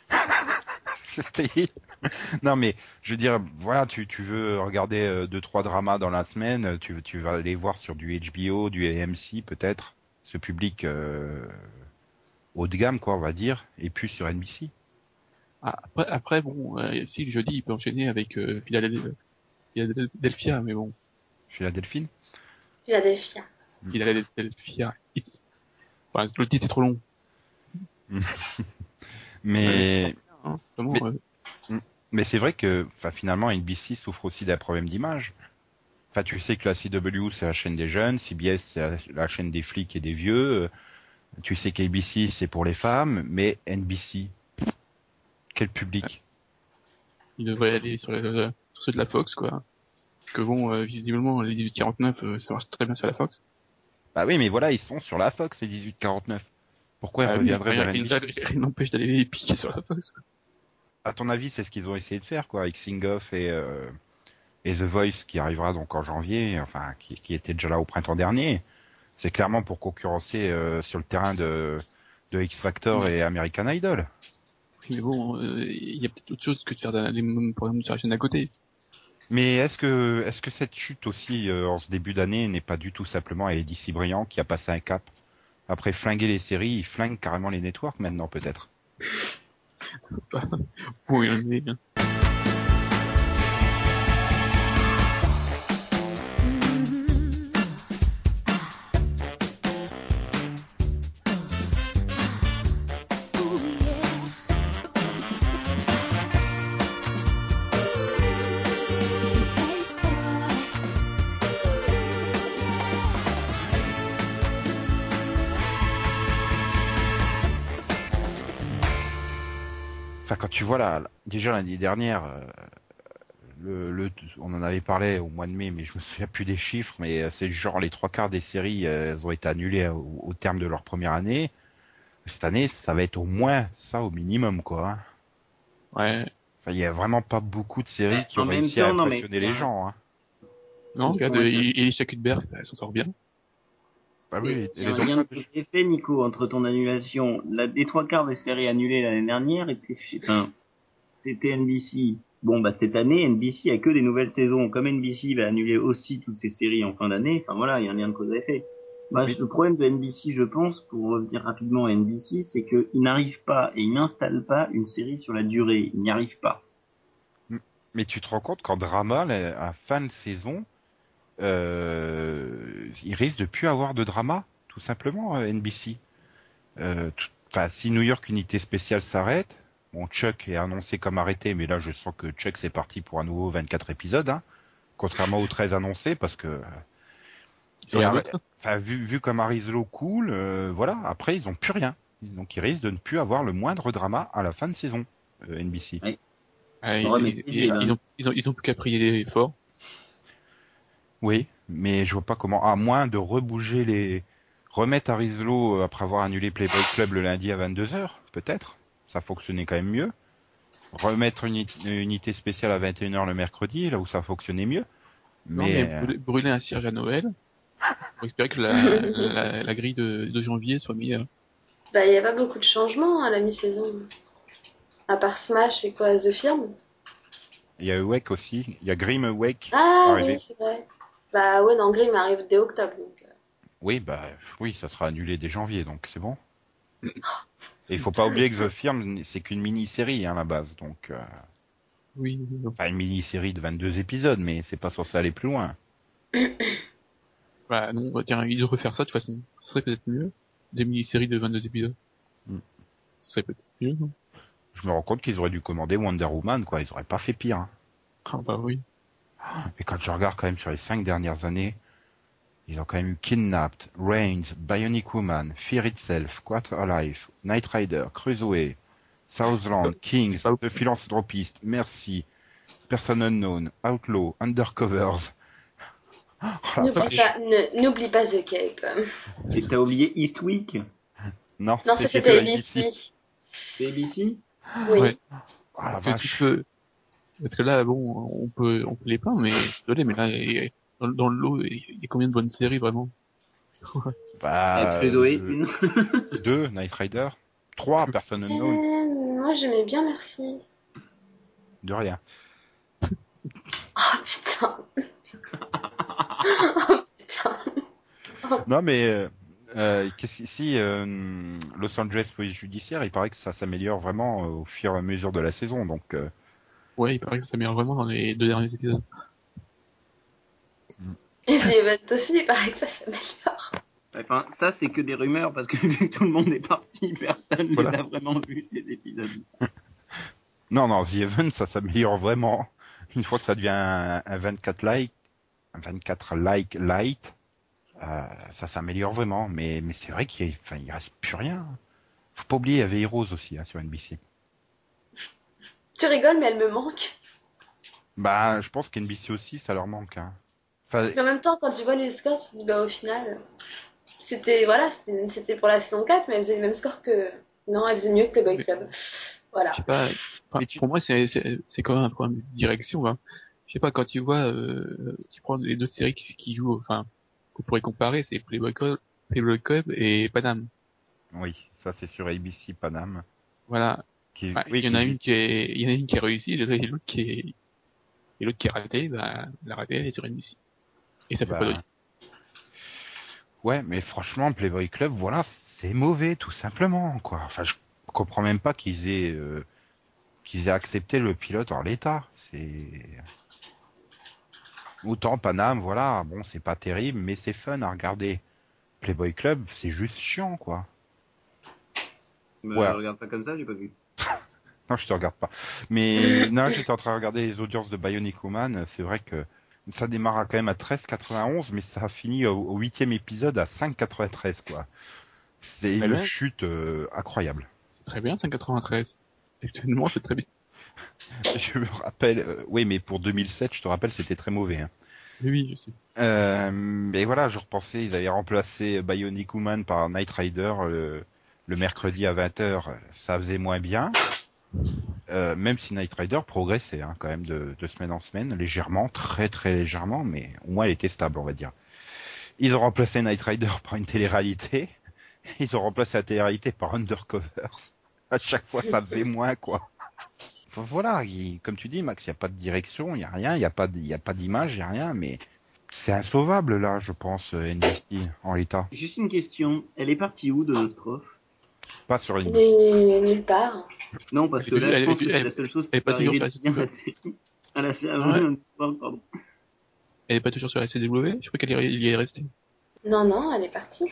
non mais je veux dire, voilà, tu, tu veux regarder euh, deux trois dramas dans la semaine, tu, tu vas aller voir sur du HBO, du AMC peut-être, ce public euh, haut de gamme quoi on va dire, et puis sur NBC. Ah, après, après, bon, euh, si le jeudi, il peut enchaîner avec euh, Philadelphia, Philadelphia, mais bon, Philadelphie? Philadelphia. Philadelphia It's. Enfin, le titre est trop long. Mais Hein, vraiment, Mais- euh, Mais c'est vrai que finalement NBC souffre aussi d'un problème d'image. Enfin, tu sais que la CW c'est la chaîne des jeunes, CBS c'est la, chaîne des flics et des vieux. euh, Tu sais qu'ABC c'est pour les femmes, mais NBC, quel public il devrait aller sur, le, sur ceux de la Fox, quoi. Parce que bon, euh, visiblement, les 1849, euh, ça marche très bien sur la Fox. Bah oui, mais voilà, ils sont sur la Fox les 1849. Pourquoi ils Ah oui, reviendraient vers NBC rien n'empêche d'aller les piquer sur la Fox. quoi. À ton avis, c'est ce qu'ils ont essayé de faire, quoi, avec Sing Off et, euh, et The Voice qui arrivera donc en janvier, enfin, qui, qui était déjà là au printemps dernier. C'est clairement pour concurrencer euh, sur le terrain de, de X Factor et American Idol. Oui, mais bon, euh, il y a peut-être autre chose que de faire des mêmes programmes sur la chaîne à côté. Mais est-ce que, est-ce que cette chute aussi en ce début d'année n'est pas du tout simplement à Eddie Cibrian qui a passé un cap? Après flinguer les séries, il flingue carrément les networks maintenant peut-être. Oui, mais, hein. Enfin, quand tu vois là, déjà l'année dernière, euh, le, le, on en avait parlé au mois de mai, mais je me souviens plus des chiffres, mais euh, c'est genre les trois quarts des séries, euh, elles ont été annulées au, au terme de leur première année. Cette année, ça va être au moins ça au minimum, quoi. hein. ouais. Enfin, il y a vraiment pas beaucoup de séries qui En ont réussi à temps, non, mais- impressionner les gens. Hein. Non, regarde, Elisha Cuthbert, elle s'en sort bien. Bah oui, Il y a un lien effet, Nico, entre ton annulation. La, les trois quarts des séries annulées l'année dernière étaient, enfin, c'était NBC. Bon, bah, cette année, NBC a que des nouvelles saisons. Comme NBC va annuler aussi toutes ses séries en fin d'année, enfin voilà, il y a un lien de cause à effet. Bah, Oui. Le problème de NBC, je pense, pour revenir rapidement à NBC, c'est qu'ils n'arrivent pas et ils n'installent pas une série sur la durée. Ils n'y arrivent pas. Mais tu te rends compte qu'en drama, à la fin de saison, euh, il risque de plus avoir de drama, tout simplement, euh, NBC. Euh, Enfin, si New York Unité Spéciale s'arrête, bon, Chuck est annoncé comme arrêté, mais là, je sens que Chuck c'est parti pour un nouveau 24 épisodes, hein, contrairement aux 13 annoncés, parce que, enfin, vu, vu comme Arislo cool, euh, voilà, après, ils ont plus rien. Donc, ils risquent de ne plus avoir le moindre drama à la fin de saison, euh, NBC. Ah, ils, mais ils- ils- ils ont, ils ont, ils ont plus qu'à prier fort. Oui, mais je vois pas comment, à moins de rebouger les, remettre Arislo euh, après avoir annulé Playboy Club le lundi à 22h, peut-être. Ça fonctionnait quand même mieux. Remettre une, uni- une unité spéciale à 21h le mercredi, là où ça fonctionnait mieux. Non, Mais, mais euh, brûler, brûler un cierge à Noël. Pour espérer que la, la, la grille de, de janvier soit meilleure. Bah, il n'y a pas beaucoup de changements à la mi-saison. À part Smash et quoi, The Firm? Il y a Awake aussi. Il y a Grim Awake. Ah Arrivé. oui, c'est vrai. Bah ouais, non, Grimm arrive dès octobre. Donc, euh, Oui, bah, oui, ça sera annulé dès janvier, donc c'est bon. Et il faut pas oublier que The Firm, c'est qu'une mini-série, hein, à la base. Donc, euh, Oui, enfin, une mini-série de 22 épisodes, mais c'est pas censé aller plus loin. Bah non, bah, tiens, ils devraient faire ça de toute façon. Ce serait peut-être mieux. des mini-séries de 22 épisodes. Mm. Ce serait peut-être mieux, non? Je me rends compte qu'ils auraient dû commander Wonder Woman, quoi. Ils auraient pas fait pire. hein. Ah bah oui. Et quand je regarde quand même sur les cinq dernières années, ils ont quand même eu Kidnapped, Reigns, Bionic Woman, Fear Itself, Quarter Life, Knight Rider, Cruiserway, Southland, Kings, pas- The Philanthropist, Merci, Person Unknown, Outlaw, Undercovers. Oh, N'oublie pas, The Cape. Et t'as oublié Eastwick? Non, Non, ça c'était ABC. C'est ABC Oui. Ouais. Oh la tu vache. peux... Parce que là, bon, on peut, on peut les plaindre, mais désolé, mais là, il- dans, dans le lot, il y a combien de bonnes séries vraiment? Bah, euh, deux, Knight Rider. Trois, Person Unknown. Euh, moi j'aimais bien, merci. De rien. Oh putain. oh putain. Non, mais euh, euh, qu'est-ce- si euh, Los Angeles Police Judiciaire, il paraît que ça s'améliore vraiment euh, au fur et à mesure de la saison. Donc, euh, Ouais, il paraît que ça s'améliore vraiment dans les deux derniers épisodes. Et The Event aussi, il paraît que ça s'améliore. Enfin, ça, c'est que des rumeurs, parce que vu que tout le monde est parti, personne ne Voilà. a vraiment vu ces épisodes. non, non, The Event, ça s'améliore vraiment. Une fois que ça devient un, un 24 like, un 24 like light, euh, ça s'améliore vraiment. Mais, mais c'est vrai qu'il enfin, il reste plus rien. Faut pas oublier, il y avait Heroes aussi hein, sur NBC. Tu rigoles, mais elle me manque. Bah, je pense qu'NBC aussi, ça leur manque. Hein. Enfin, Mais en même temps, quand tu vois les scores, tu te dis, bah au final, c'était voilà, c'était pour la saison 4, mais elle faisait les mêmes scores que. Non, elle faisait mieux que Playboy Mais- Club. Voilà. Je sais pas, enfin, tu- pour moi, c'est, quand même un problème de direction, hein. Je sais pas, quand tu vois, euh, tu prends les deux séries qui, qui jouent, enfin, qu'on pourrait comparer, c'est Playboy Club, Playboy Club et Panam. oui, ça c'est sur ABC Panam. Voilà. Qui, Bah, oui, il y en a une qui est, il y en a une qui est réussie, et l'autre qui est, et l'autre qui est ratée, bah, la ratée, elle est sur NBC. Et ça fait Bah, pas de rire. Ouais, mais franchement, Playboy Club, voilà, c'est mauvais, tout simplement, quoi. Enfin, je comprends même pas qu'ils aient, euh, qu'ils aient accepté le pilote en l'état. C'est autant Paname, voilà, bon, c'est pas terrible, mais c'est fun à regarder. Playboy Club, c'est juste chiant, quoi. Mais Ouais. regarde pas comme ça, j'ai pas vu. Non, je te regarde pas. Mais non, j'étais en train de regarder les audiences de Bionic Woman. C'est vrai que ça démarre quand même à 13,91, mais ça a fini au huitième épisode à 5,93, quoi. C'est une bien. chute euh, incroyable. C'est très bien, 593. Actuellement, c'est très bien. Je me rappelle, euh, oui, mais pour 2007, je te rappelle, c'était très mauvais. Hein. Oui, je sais. Euh, mais voilà, je repensais, ils avaient remplacé Bionic Woman par Night Rider euh, le mercredi à 20h, ça faisait moins bien. Euh, même si Night Rider progressait hein, quand même de, semaine en semaine, légèrement, très très légèrement, mais au moins elle était stable, on va dire. Ils ont remplacé Night Rider par une télé-réalité. Ils ont remplacé la télé-réalité par Undercovers. À chaque fois, ça faisait moins, quoi. Voilà, il- comme tu dis, Max, il n'y a pas de direction, il n'y a rien, il n'y a pas d'image, il n'y a rien, mais c'est insauvable, là, je pense, euh, NBC, en l'état. Juste une question, elle est partie où de Nostrof Pas sur NBC. est nulle part. Non, parce que là, je elle- pense que elle- c'est la seule chose qui peut pas toujours arriver sur bien passer. À la série, pardon. Elle est pas toujours sur la CW Je crois qu'elle y est restée. Non, non, elle est partie.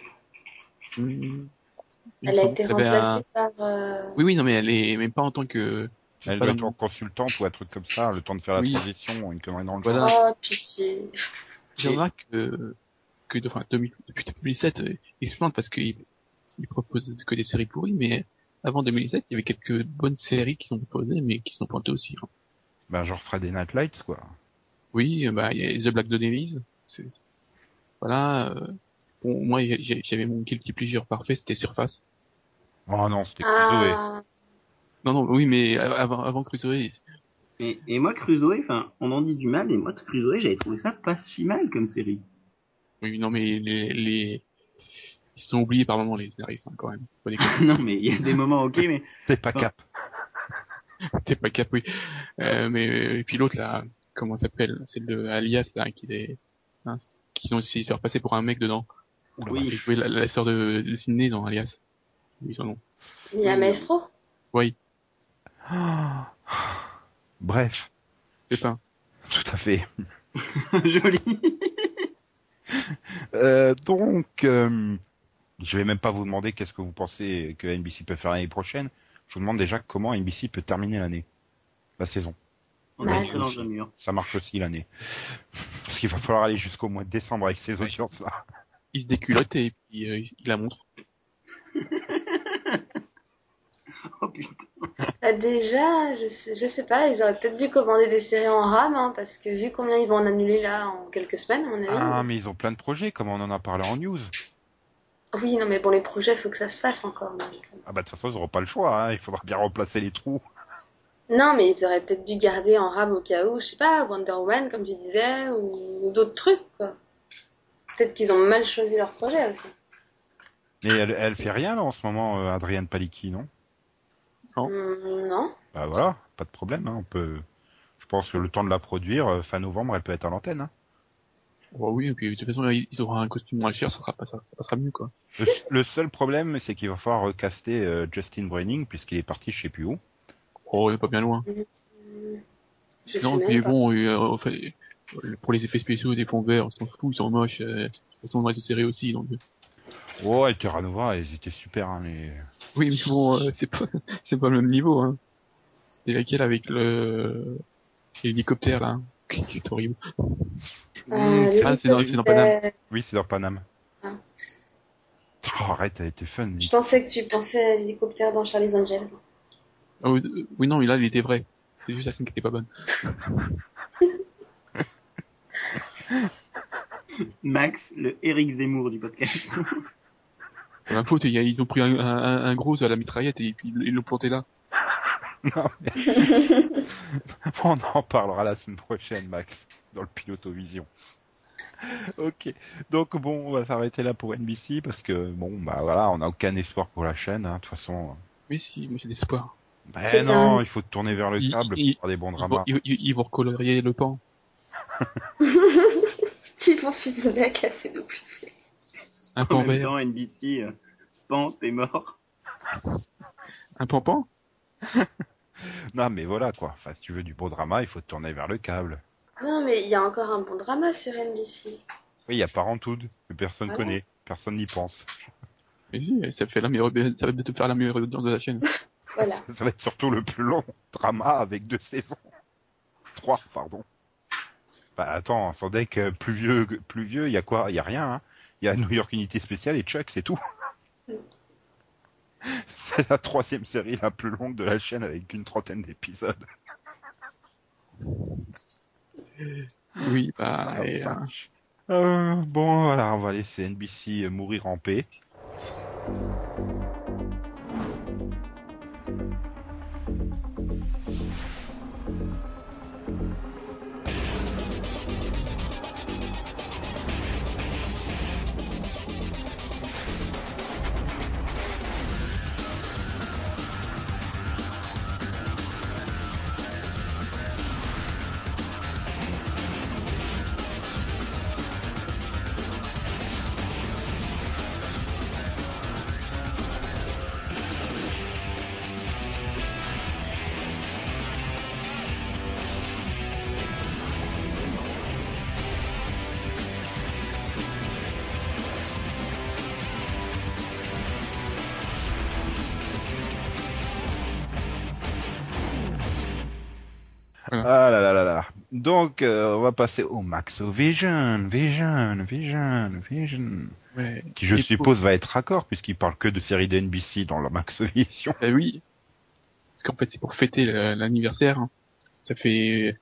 Hmm. Elle a me été avait un- remplacée par. euh, Oui, oui, non, mais elle est même pas en tant que. Elle doit être en consultante ou un truc comme ça, le temps de faire la Oui. transition, une connerie dans le Voilà. genre. Oh, pitié. Je remarque que, que enfin, 2000 depuis 2007, euh, il se plante parce qu'il il propose que des séries pourries, mais avant 2007, il y avait quelques bonnes séries qui sont proposées, mais qui sont plantées aussi. hein. Ben, genre Friday Night Lights, quoi. Oui, bah, il y a The Black Donnellys. Voilà. euh, Bon, moi, j'avais mon guilty pleasure parfait, c'était Surface. Oh non, c'était Crusoe. Ah, Non, non, oui, mais avant, avant Crusoe, Et, et moi, Crusoe, enfin, on en dit du mal, et moi, Crusoe, j'avais trouvé ça pas si mal comme série. oui, non, mais les, les, ils sont oubliés par moment les scénaristes hein, quand même. Non, mais il y a des moments ok, mais T'es pas cap. T'es pas cap, oui. Euh, mais et puis l'autre là, comment ça s'appelle C'est le Alias là qui est, hein, qui ont essayé de faire passer pour un mec dedans. Oula. Oui. Il jouait la, la sœur de, de Sydney dans Alias. Oui, son nom. il y a Maestro? Oui, Ah. Bref, c'est ça. tout à fait. joli. Euh, donc, euh, Je vais même pas vous demander qu'est-ce que vous pensez que NBC peut faire l'année prochaine. Je vous demande déjà comment NBC peut terminer l'année, la saison. On est entré dans un mur. Ça marche aussi l'année. Parce qu'il va falloir aller jusqu'au mois de décembre avec ces Ouais. audiences-là. Il se déculotte et puis euh, il la montre. Oh putain. Bah, déjà, je sais, je sais pas, ils auraient peut-être dû commander des séries en RAM, hein, parce que vu combien ils vont en annuler là en quelques semaines, à mon avis. Ah, mais ils ont plein de projets, comme on en a parlé en news. Oui, non, mais bon, les projets, faut que ça se fasse encore. donc. Ah bah de toute façon, ils n'auront pas le choix. Hein. Il faudra bien remplacer les trous. Non, mais ils auraient peut-être dû garder en RAM au cas où, je sais pas, Wonder Woman, comme tu disais, ou d'autres trucs, quoi. Peut-être qu'ils ont mal choisi leur projet aussi. Mais elle, elle fait rien là en ce moment, euh, Adrienne Palicki, non? Non. Hum, non Bah voilà, pas de problème. Hein. On peut. Je pense que le temps de la produire, euh, fin novembre, elle peut être à l'antenne. Hein. Oh oui, et puis de toute façon, ils ils auront un costume moins cher, ça sera pas ça, ça passera mieux quoi. Le, le seul problème, c'est qu'il va falloir recaster euh, Justin Browning puisqu'il est parti je sais plus où. Oh, il est pas bien loin. Je non, sais mais même pas. bon, euh, en fait, euh, pour les effets spéciaux des fonds verts, on s'en fout, ils sont moches. Euh, de toute façon, on reste série aussi, donc. Oh, et Terra Nova, ils étaient super. Hein, les... Oui, mais bon, euh, c'est pas, c'est pas le même niveau, hein. C'était laquelle avec le, l'hélicoptère, là. hein. C'est horrible. Euh, c'est- Ah, c'est dans- c'est dans Paname. Oui, c'est dans Paname. Oh, arrête, elle était fun. Je pensais que tu pensais à l'hélicoptère dans Charlie's Angels. Ah oui, non, mais là, il était vrai. C'est juste la scène qui était pas bonne. Max, le Eric Zemmour du podcast. Pour l'info, il y a- ils ont pris un, un, un gros à la mitraillette et ils l'ont planté là. Non, mais- On en parlera la semaine prochaine, Max, dans le Pilotovision. Ok, donc bon, on va s'arrêter là pour NBC parce que bon, bah voilà, on n'a aucun espoir pour la chaîne. hein, De toute façon, Mais si, moi j'ai des espoirs. bah C'est non, un- il faut tourner vers le câble pour faire des bons dramas. ils, ils- ils vont recolorier le pan. Ils vont fusionner à casser nos Un En pan même vert. temps, NBC, euh, Pan, t'es mort. Un pan pan Non, mais voilà quoi. Enfin, si tu veux du beau drama, il faut tourner vers le câble. Non, mais il y a encore un bon drama sur NBC. Oui, il y a Parenthood que personne Voilà. connaît, personne n'y pense. Mais si, ça fait la meilleure, ça va peut-être faire la meilleure audience de la chaîne. Voilà. Ça va être surtout le plus long drama avec deux saisons. Trois, pardon. Bah attends, sans deck euh, plus vieux, plus vieux, il y a quoi? Il y a rien. hein. Il y a New York Unité Spéciale et Chuck, c'est tout. c'est la troisième série la plus longue de la chaîne avec une trentaine d'épisodes. Oui, bah, Ah, et, vache. Euh, bon, voilà, on va laisser NBC mourir en paix. Ah là là là là. Donc, euh, on va passer au Maxo Vision, Vision, Vision, Vision. ouais. Qui, je Et suppose, va être raccord, puisqu'il parle que de séries de NBC dans la Maxo Vision. Eh oui. Parce qu'en fait, c'est pour fêter l'anniversaire. hein. Ça fait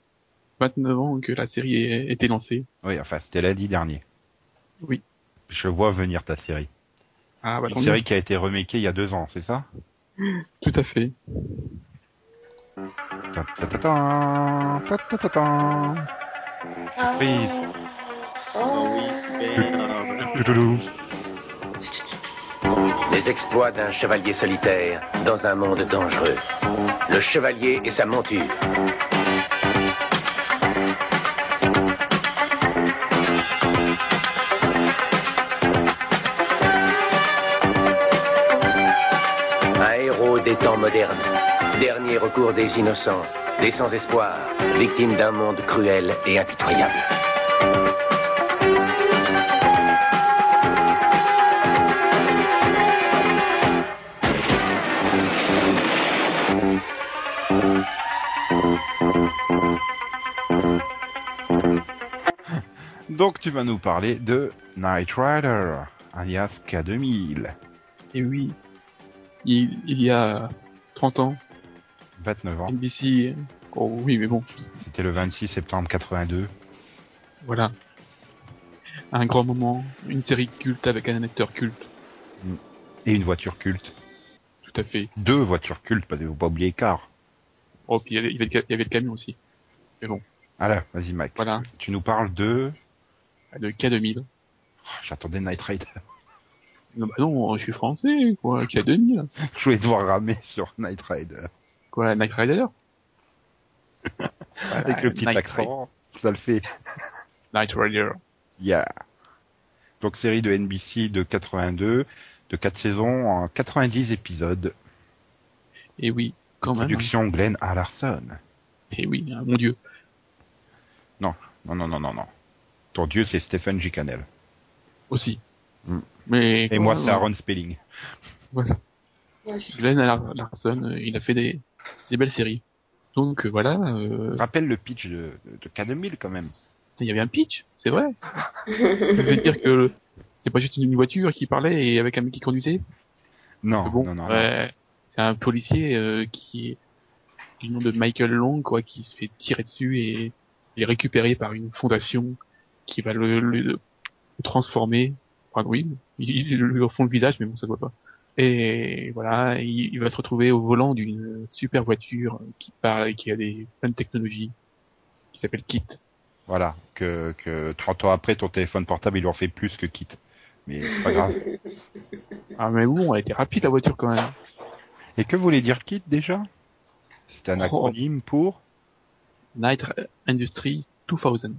29 ans que la série a été lancée. Oui, enfin, c'était lundi dernier. Oui. Je vois venir ta série. Ah, bah, Une série qui a été remakée il y a deux ans, c'est ça? Tout à fait. Les exploits d'un chevalier solitaire dans un monde dangereux. Le chevalier et sa monture. Un héros des temps modernes. Dernier recours des innocents, des sans-espoir, victimes d'un monde cruel et impitoyable. Donc tu vas nous parler de Knight Rider, alias K2000. Et oui, il y a 30 ans, 29 ans. NBC... Oh oui, mais bon, C'était le 26 septembre 82. voilà. Un grand moment, une série culte avec un acteur culte, Et une voiture culte. tout à fait. Deux voitures cultes, parce qu'il faut pas oublier Car. Oh, puis il y avait, il y avait le camion aussi. Mais bon, Alors, vas-y Max. Voilà. Tu nous parles de... le K2000. Oh, J'attendais Knight Rider. Non, bah non, je suis français, quoi, K2000. Je voulais devoir ramer sur Knight Rider. Quoi, Knight Rider Avec le petit Knight accent, ça le fait. Knight Rider. Yeah. Donc série de NBC de 82, de 4 saisons en 90 épisodes. Et oui, quand même. Production Glenn Larson. Et oui, hein, mon dieu. Non, non, non, non, non. Ton dieu, c'est Stephen G. Cannell. Aussi. Mm. Mais Et moi, c'est Aaron Spelling. Voilà. Glenn Lar- Larson, euh, il a fait des, des belles séries. Donc euh, voilà, euh, Rappelle le pitch de, de K2000 quand même. il y avait un pitch, c'est vrai. Je veux dire que c'est pas juste une voiture qui parlait et avec un mec qui conduisait. Non, bon, non, non. c'est un policier euh, qui est du nom de Michael Long, quoi, qui se fait tirer dessus et il est récupéré par une fondation qui va le, le- le transformer. Enfin oui, il, il lui refond le visage, mais bon, ça se voit pas. Et voilà, il, il va se retrouver au volant d'une super voiture qui parle et qui a des plein de technologies, qui s'appelle Kit. Voilà, que, que 30 ans après, ton téléphone portable, il en fait plus que Kit. Mais c'est pas grave. Ah mais bon, elle était rapide la voiture quand même. Et que voulait dire Kit déjà? C'était un Oh. acronyme pour Night Industry 2000.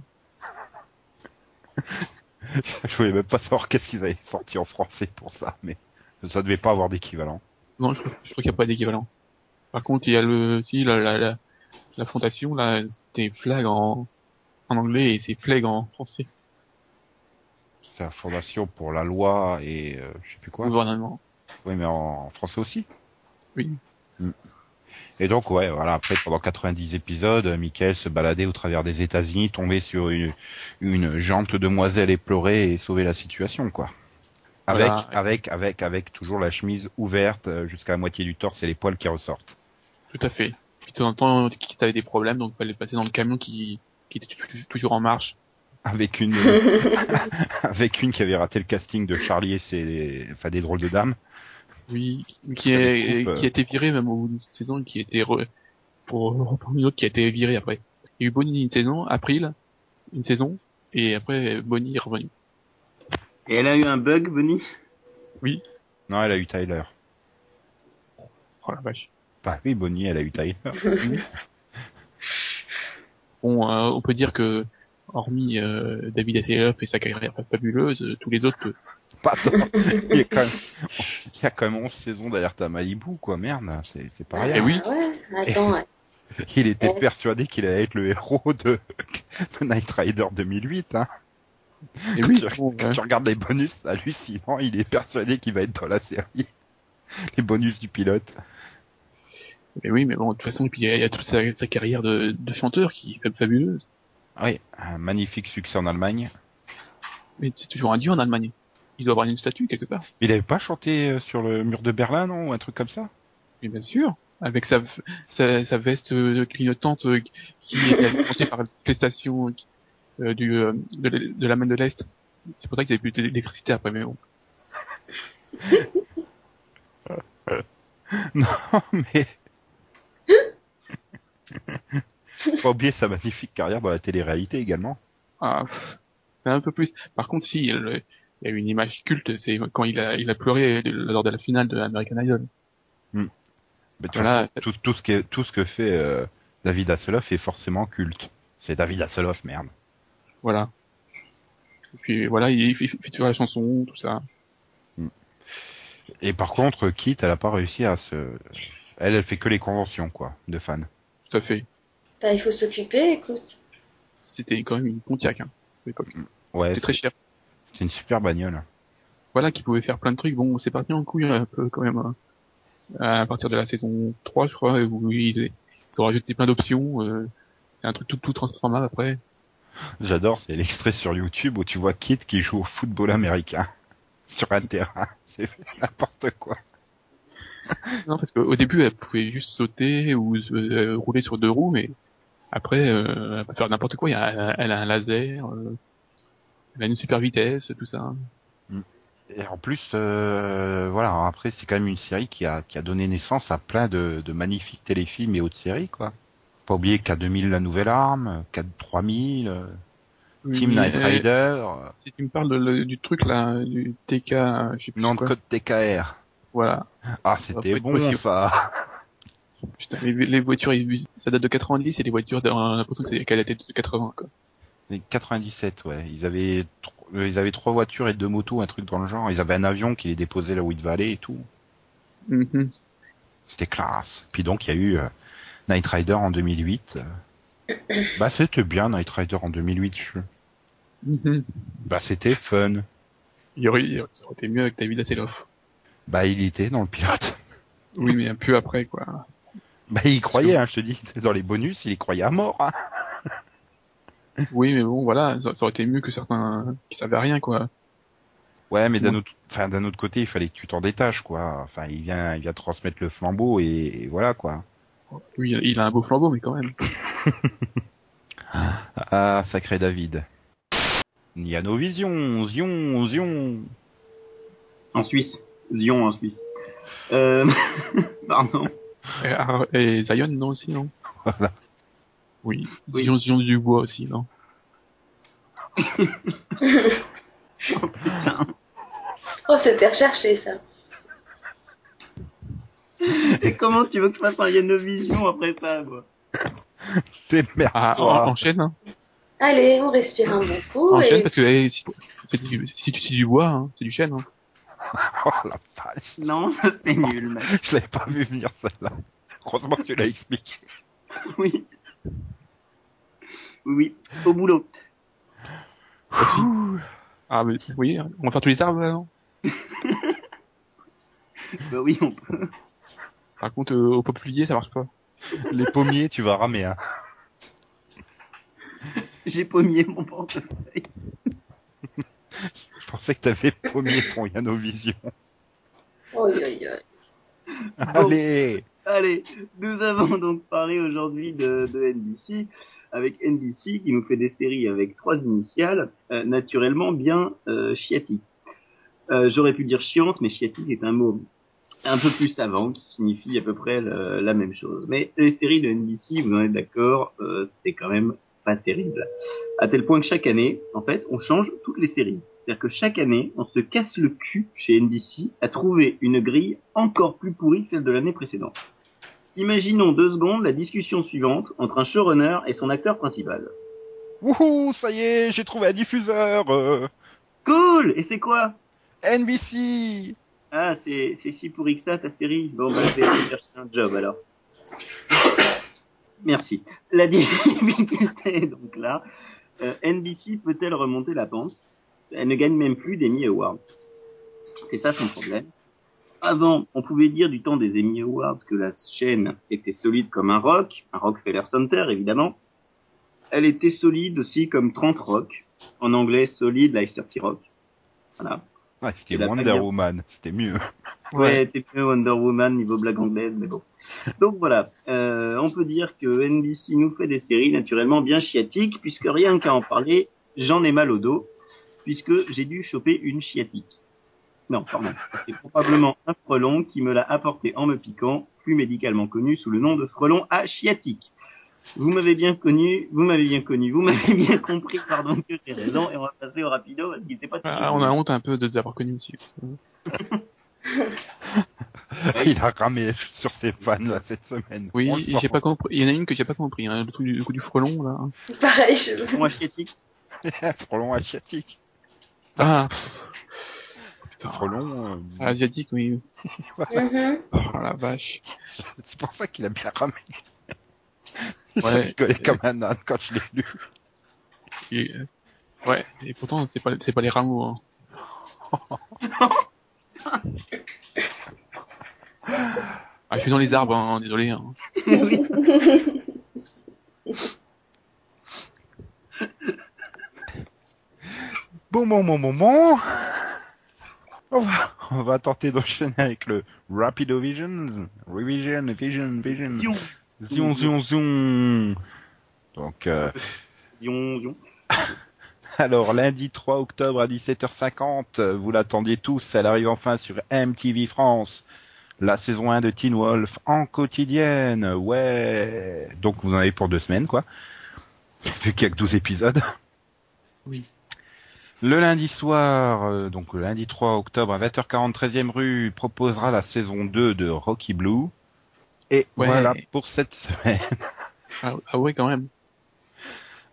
Je voulais même pas savoir qu'est-ce qu'ils avaient sorti en français pour ça, mais ça devait pas avoir d'équivalent. Non, je, crois- je crois qu'il n'y a pas d'équivalent. Par contre, il y a le, si, la, la, la, la fondation, là, c'était flag en, en anglais et c'est flag en français. C'est la fondation pour la loi et euh, je sais plus quoi. Gouvernement. Oui, mais en, en français aussi. Oui. Mm. Et donc, ouais, voilà, après, pendant 90 épisodes, euh, Michael se baladait au travers des États-Unis, tombait sur une, une jante demoiselle éplorée et sauvait la situation, quoi. Avec, Voilà. avec, avec, avec toujours la chemise ouverte euh, jusqu'à la moitié du torse et les poils qui ressortent. Tout à fait. Puis de temps en temps, qui avait des problèmes, donc il fallait passer dans le camion qui, qui était tou- toujours en marche. Avec une, avec une qui avait raté le casting de Charlie et ses, enfin, des drôles de dames. Oui, qui, est, a été viré même au bout d'une saison, qui a été re- pour reprendre une autre qui a été virée après. Il y a eu Bonnie une saison, April une saison, et après Bonnie est revenu. Et elle a eu un bug, Bonnie Non, elle a eu Tyler. Oh la vache. Bah oui, Bonnie, elle a eu Tyler. Bon, euh, on peut dire que hormis euh, David Hasselhoff et sa carrière fabuleuse, euh, tous les autres, Pas tant. Il y a quand même, il y a quand même 11 saisons d'Alerte à Malibu, quoi, merde, c'est, c'est pas rien. Eh oui. Ah ouais, attends, ouais. Il était Ouais. persuadé qu'il allait être le héros de, de Night Rider 2008, hein. Et Quand, oui, tu, bon, quand ouais. tu regardes les bonus hallucinants, il est persuadé qu'il va être dans la série. Les bonus du pilote. mais oui, mais bon, de toute façon, il y a, il y a toute sa, sa carrière de, de chanteur qui est fabuleuse. Oui, un magnifique succès en Allemagne. Mais c'est toujours un dieu en Allemagne. Il doit avoir une statue quelque part. Il avait pas chanté euh, sur le mur de Berlin, non, ou un truc comme ça? Mais bien sûr, avec sa, sa, sa veste clignotante euh, qui est alimentée par les stations du, euh, de, de la main de l'Est. C'est pour ça qu'ils avaient plus d'électricité après, mais bon. Non, mais... Faut pas oublier sa magnifique carrière dans la télé-réalité également. Ah, un peu plus. Par contre, si, il y a une image culte, c'est quand il a, il a pleuré lors de la finale de American Idol. Mais de toute Voilà. tout, tout ce que, tout ce que fait euh, David Hasselhoff est forcément culte. C'est David Hasselhoff, merde. Voilà. Et puis voilà, il fait, il fait toujours la chanson, tout ça. Et par contre, Kit, elle a pas réussi à se... Elle, elle fait que les conventions, quoi, de fans. Tout à fait. Bah, il faut s'occuper, écoute. C'était quand même une Pontiac, hein, à l'époque. Ouais, C'était très cher. c'est une super bagnole. Voilà, qui pouvait faire plein de trucs. Bon, c'est parti en couille un peu quand même. hein. À partir de la saison 3, je crois, où ils, ils ont rajouté plein d'options. Euh, c'est un truc tout, tout transformable après. J'adore, c'est l'extrait sur YouTube où tu vois Kit qui joue au football américain sur un terrain. C'est n'importe quoi. Non, parce qu'au début, elle pouvait juste sauter ou euh, rouler sur deux roues, mais après, euh, elle peut faire n'importe quoi. Il y a- elle a un laser, euh, elle a une super vitesse, tout ça. Et en plus, euh, voilà, après c'est quand même une série qui a, qui a donné naissance à plein de, de magnifiques téléfilms et autres séries, quoi. Pas oublier K2000 La Nouvelle Arme, K3000, euh, Team Night euh, Rider, euh, Si tu me parles de- le- du truc là, du TK, je sais plus nom de code TKR. Voilà. Ah, c'était bon possible. ça. Putain, les, les voitures, ils- ça date de 90 et les voitures, on a l'impression que c'est qu'elle date de 80 quoi. Les 97, ouais. Ils avaient, euh, ils avaient trois voitures et deux motos, un truc dans le genre. Ils avaient un avion qui les déposait là où il allait et tout. Mhm. C'était classe. Puis donc, il y a eu euh, Night Rider en 2008. euh. Bah, c'était bien Night Rider en 2008. je- Mhm. Bah, c'était fun. Il y aurait, il été mieux avec David Hasselhoff. Bah, il était dans le pilote. Oui, mais un peu après quoi. Bah, il y croyait, hein, je te dis. Dans les bonus, il y croyait à mort. Hein. Oui, mais bon, voilà, ça, ça aurait été mieux que certains qui savaient rien quoi. Ouais, mais d'un autre, enfin, d'un autre côté, il fallait que tu t'en détaches, quoi. Enfin, il vient, il vient transmettre le flambeau et, et voilà, quoi. Oui, il a un beau flambeau, mais quand même. Ah, sacré David. Il y a nos visions, zion, zion. En Suisse. Zion en Suisse. Euh... Pardon. Et, Ar- et Zion, non aussi, non Voilà. Oui. Oui. Zion, Zion du bois aussi, non Oh, c'était recherché ça. Et comment tu veux que je fasse un Yanovision après ça, moi T'es merde. Ah, en- enchaîne, hein. Allez, on respire un bon coup Enchaîne et parce que eh, si, c'est du, si tu c'est du bois, hein, c'est du chêne. Hein. Oh la vache. Non, ça c'est nul, mec. Je l'avais pas vu venir celle-là. Heureusement que tu l'as expliqué. Oui. Oui, oui. Au boulot. Ah, mais oui, on va faire tous les arbres là, non? Bah oui, on peut. Par contre, euh, au populier, ça marche pas. Les pommiers, tu vas ramer, hein. J'ai pommier mon portefeuille. Je pensais que t'avais pommier ton Yanovision. Oi, oi, oi. Allez Allez, nous avons donc parlé aujourd'hui de, de NBC, avec NBC qui nous fait des séries avec trois initiales, euh, naturellement bien euh, chiatiques. Euh, J'aurais pu dire chiante, mais chiatique est un mot un peu plus savant qui signifie à peu près le- la même chose. Mais les séries de NBC, vous en êtes d'accord, euh, c'est quand même pas terrible. À tel point que chaque année, en fait, on change toutes les séries. C'est-à-dire que chaque année, on se casse le cul chez NBC à trouver une grille encore plus pourrie que celle de l'année précédente. Imaginons deux secondes la discussion suivante entre un showrunner et son acteur principal. Wouhou, ça y est, j'ai trouvé un diffuseur euh, Cool Et c'est quoi? NBC Ah, c'est si que ça ta série Bon, bah, je vais chercher un job alors. Merci. La difficulté est donc là. Euh, NBC peut-elle remonter la pente? Elle ne gagne même plus d'Emmy Awards. C'est ça son problème. Avant, on pouvait dire du temps des Emmy Awards que la chaîne était solide comme un rock, un Rockefeller Center évidemment. Elle était solide aussi comme 30 Rock, en anglais solide like 30 Rock. Voilà. Ouais, c'était Wonder. Woman, c'était mieux. Ouais, t'es mieux Wonder Woman niveau blague anglaise, mais bon. Donc voilà, euh, on peut dire que NBC nous fait des séries naturellement bien chiatiques, puisque rien qu'à en parler, j'en ai mal au dos, puisque j'ai dû choper une chiatique. Non, pardon, c'est probablement un frelon qui me l'a apporté en me piquant, plus médicalement connu sous le nom de frelon à chiatique. Vous m'avez bien connu, vous m'avez bien connu, vous m'avez bien compris, pardon, que j'ai raison, et on va passer au rapido, parce qu'il n'était pas Ah, on a honte un peu de les avoir connus aussi. Il a ramé sur ses fans là cette semaine. Oui, j'ai pas compris. Il y en a une que j'ai pas compris, hein, le truc du, le coup du frelon là. Pareil, je... Frelon à chiatique. Frelon asiatique. Ah. Putain. Frelon, euh, Asiatique, oui. Mhm. Oh la vache. c'est pour ça qu'il a bien ramé. Ouais. J'ai rigolé comme un âne quand je l'ai lu. Et, euh, ouais, et pourtant c'est pas c'est pas les rameaux. Hein. ah, je suis dans les arbres, hein, désolé. Hein. Bon, bon, bon, bon, bon. On va, on va tenter d'enchaîner avec le Rapido Visions. Revision, Vision, Vision. Zion. Zion, zion. Donc, euh, Zion, zion. alors lundi 3 octobre à 17h50, euh, vous l'attendiez tous, elle arrive enfin sur MTV France. La saison 1 de Teen Wolf en quotidienne, ouais. Donc vous en avez pour deux semaines, quoi. Vu qu'il y a que 12 épisodes. Oui. Le lundi soir, euh, donc le lundi 3 octobre à 20h40 13e rue, proposera la saison 2 de Rocky Blue. Et Ouais. voilà pour cette semaine. Ah, ah ouais, quand même.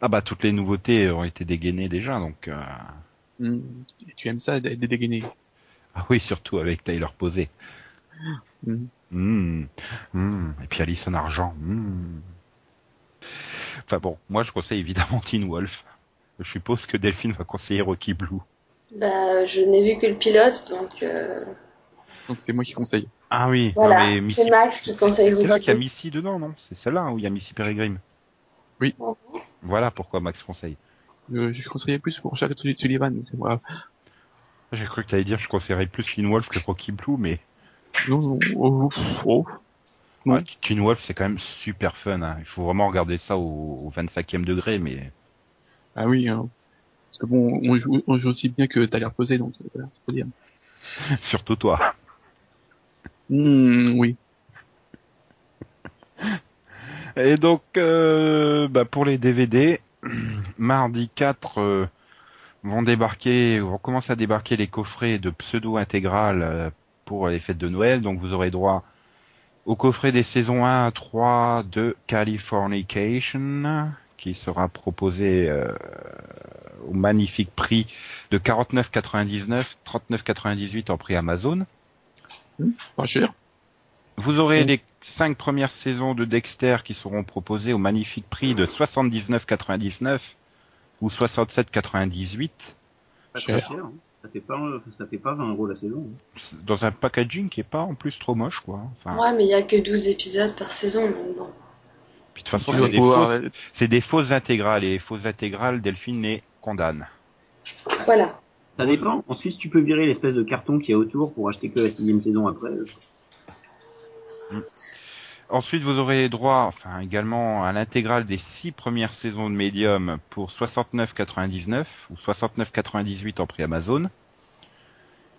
Ah bah toutes les nouveautés ont été dégainées déjà, donc... euh, Hmm. Et Tu aimes ça, d'être dégainé. Ah oui, surtout avec Tyler Posé. Hmm. Hmm. Et puis Alice en argent. Enfin bon, moi je conseille évidemment Teen Wolf. Je suppose que Delphine va conseiller Rocky Blue. Bah, je n'ai vu que le pilote, donc euh, Donc c'est moi qui conseille. Ah oui, voilà. non mais Missy... C'est Max qui conseille C'est là qu'il y a. Missy dedans, non? C'est celle-là hein, où il y a Missy Peregrine. Mhm. Voilà pourquoi Max conseille. Euh, je conseillais plus pour Charlotte Sullivan, mais c'est moi. J'ai cru que tu allais dire je conseillerais plus Teen Wolf que Rocky Blue, mais Non, non, oh, oh. Non. ouais, Teen Wolf c'est quand même super fun. hein. Il faut vraiment regarder ça au, au 25e degré, mais Ah oui, hein. Parce que bon, on joue, on joue aussi bien que t'as l'air posé, donc euh, voilà, c'est pour dire. surtout toi. Hmm, oui. Et donc, euh, bah, pour les DVD, mardi 4 euh, vont débarquer, vont commencer à débarquer les coffrets de pseudo intégrales euh, pour les fêtes de Noël. Donc, vous aurez droit au coffret des saisons 1 à 3 de Californication, qui sera proposé au magnifique prix de 49,99, 39,98 en prix Amazon. Pas cher. Vous aurez Mm. les cinq premières saisons de Dexter qui seront proposées au magnifique prix de 79,99 ou 67,98 Pas Cher. très cher. hein. Ça fait pas, ça fait pas 20 euros la saison. hein. dans un packaging qui est pas en plus trop moche quoi. Enfin, Ouais, mais il y a que 12 épisodes par saison, donc bon. puis de toute façon c'est des, fausses, euh, c'est des fausses intégrales et les fausses intégrales Delphine les condamne. Voilà. Ça dépend. Ensuite, tu peux virer l'espèce de carton qu'il y a autour pour acheter que la sixième saison après. Ensuite vous aurez droit enfin également à l'intégrale des six premières saisons de Medium pour 69,99 ou 69,98 en prix Amazon.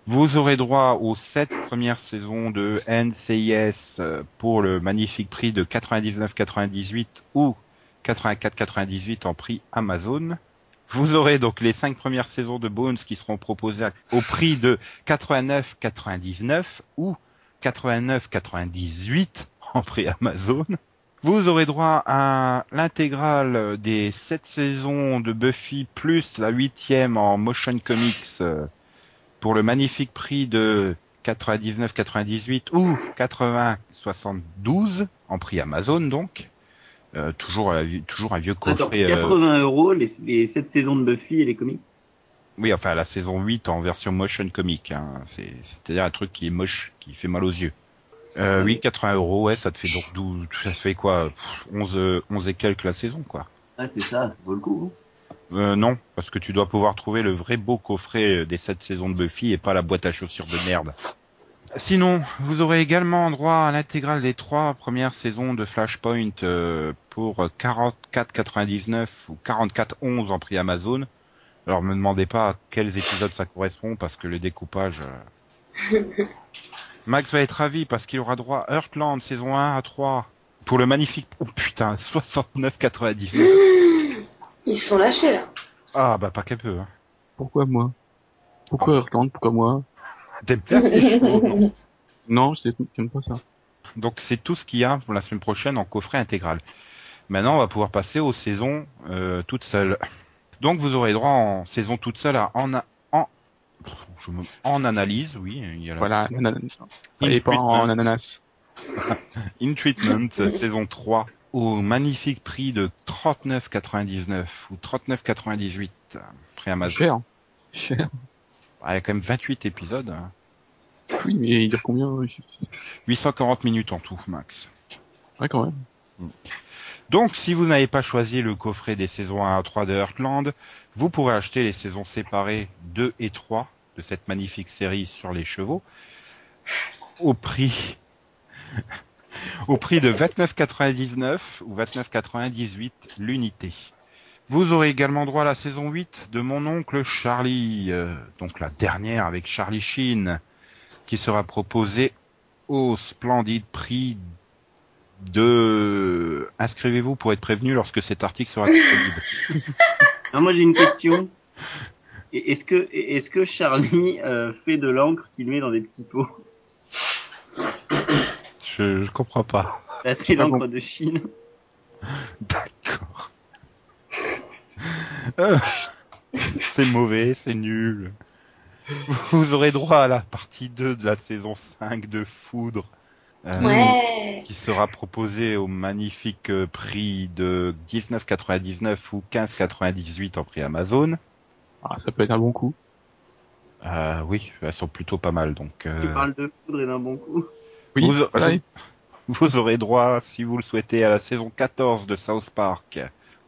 Vous aurez droit aux sept premières saisons de NCIS pour le magnifique prix de 99,98 ou 84,98 en prix Amazon. Vous aurez donc les cinq premières saisons de Bones qui seront proposées au prix de 89,99 ou 89,98 en prix Amazon. Vous aurez droit à l'intégrale des sept saisons de Buffy plus la huitième en motion comics euh, pour le magnifique prix de 99,98 ou 80,72 en prix Amazon donc. Euh, toujours, un vieux- toujours un vieux Attends, coffret. euh, 80 euros les, les 7 saisons de Buffy et les comics? oui, enfin la saison 8 en version motion comic. Hein. C'est, c'est-à-dire un truc qui est moche, qui fait mal aux yeux. Euh, oui, 80 euros, ouais, ça te fait donc d'où, ça fait quoi, pff, 11, euh, 11 et quelques la saison, quoi. Ah, c'est ça, ça vaut le coup. hein. Euh, non, parce que tu dois pouvoir trouver le vrai beau coffret des 7 saisons de Buffy et pas la boîte à chaussures de merde. Sinon, vous aurez également droit à l'intégrale des trois premières saisons de Flashpoint euh, pour 44,99 ou 44,11 en prix Amazon. Alors me demandez pas à quels épisodes ça correspond parce que le découpage... euh, Max va être ravi parce qu'il aura droit à Heartland saison 1 à 3 pour le magnifique... Oh putain, 69,99. Ils se sont lâchés là. Ah bah pas qu'un peu. Hein. Pourquoi moi? Pourquoi Heartland? Pourquoi moi? T'aimes bien les chevaux, non je j'aime pas ça. Donc c'est tout ce qu'il y a pour la semaine prochaine en coffret intégral. Maintenant, on va pouvoir passer aux saisons euh, toutes seules. Donc vous aurez droit en saison toute seule à en a- en Pff, je me- en analyse, oui, il y a la Voilà, ananas. In Et pas en treatment. ananas. In Treatment saison 3 au magnifique prix de 39,99 ou 39,98 euh, prix Amazon. Cher. Cher. Ah, il y a quand même 28 épisodes, hein. Oui, mais il dure combien oui, 840 minutes en tout, max. Ouais, quand même. Donc, si vous n'avez pas choisi le coffret des saisons 1 à 3 de Heartland, vous pourrez acheter les saisons séparées 2 et 3 de cette magnifique série sur les chevaux au prix au prix de 29,99 ou 29,98 l'unité. Vous aurez également droit à la saison 8 de mon oncle Charlie, euh, donc la dernière avec Charlie Sheen, qui sera proposée au splendide prix de... Inscrivez-vous pour être prévenu lorsque cet article sera disponible. Alors moi j'ai une question. Est-ce que, est-ce que Charlie euh, fait de l'encre qu'il met dans des petits pots? Je, je comprends pas. Là, c'est l'encre de Chine. D'accord. Euh, c'est mauvais, c'est nul. Vous aurez droit à la partie 2 de la saison 5 de Foudre. euh, Ouais. Qui sera proposée au magnifique euh, prix de 19,99 ou 15,98 en prix Amazon. Ah, ça peut être un bon coup. Euh, oui, elles sont plutôt pas mal. Donc, euh, Tu parles de foudre et d'un bon coup. Oui. Vous aurez droit, si vous le souhaitez, à la saison 14 de South Park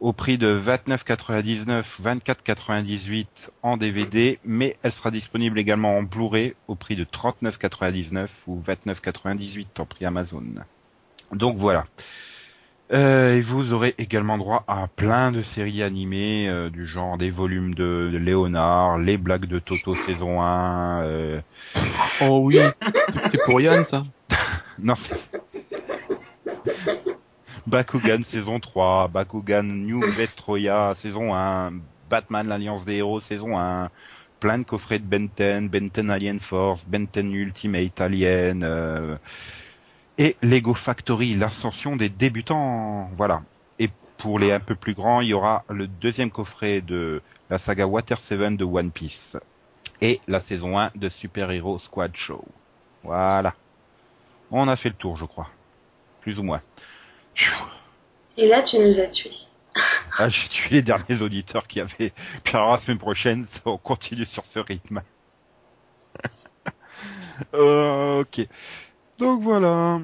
au prix de 29,99, 24,98 en DVD, mais elle sera disponible également en Blu-ray au prix de 39,99 ou 29,98 en prix Amazon. Donc voilà. Euh, et vous aurez également droit à plein de séries animées euh, du genre des volumes de, de Léonard, les blagues de Toto saison 1, euh, Oh oui, c'est pour Yann ça. Non, c'est... Bakugan saison 3, Bakugan New Vestroya saison 1, Batman l'Alliance des Héros saison 1, plein de coffrets de Ben 10, Ben 10 Alien Force, Ben 10 Ultimate Alien, euh, et Lego Factory, l'ascension des débutants, voilà. Et pour les un peu plus grands, il y aura le deuxième coffret de la saga Water 7 de One Piece, et la saison 1 de Super Hero Squad Show. Voilà. On a fait le tour, je crois. Plus ou moins. Et là, tu nous as tués. Ah, j'ai tué les derniers auditeurs qui avaient. Puis alors la semaine prochaine, ça, on continue sur ce rythme. Euh, ok. Donc voilà.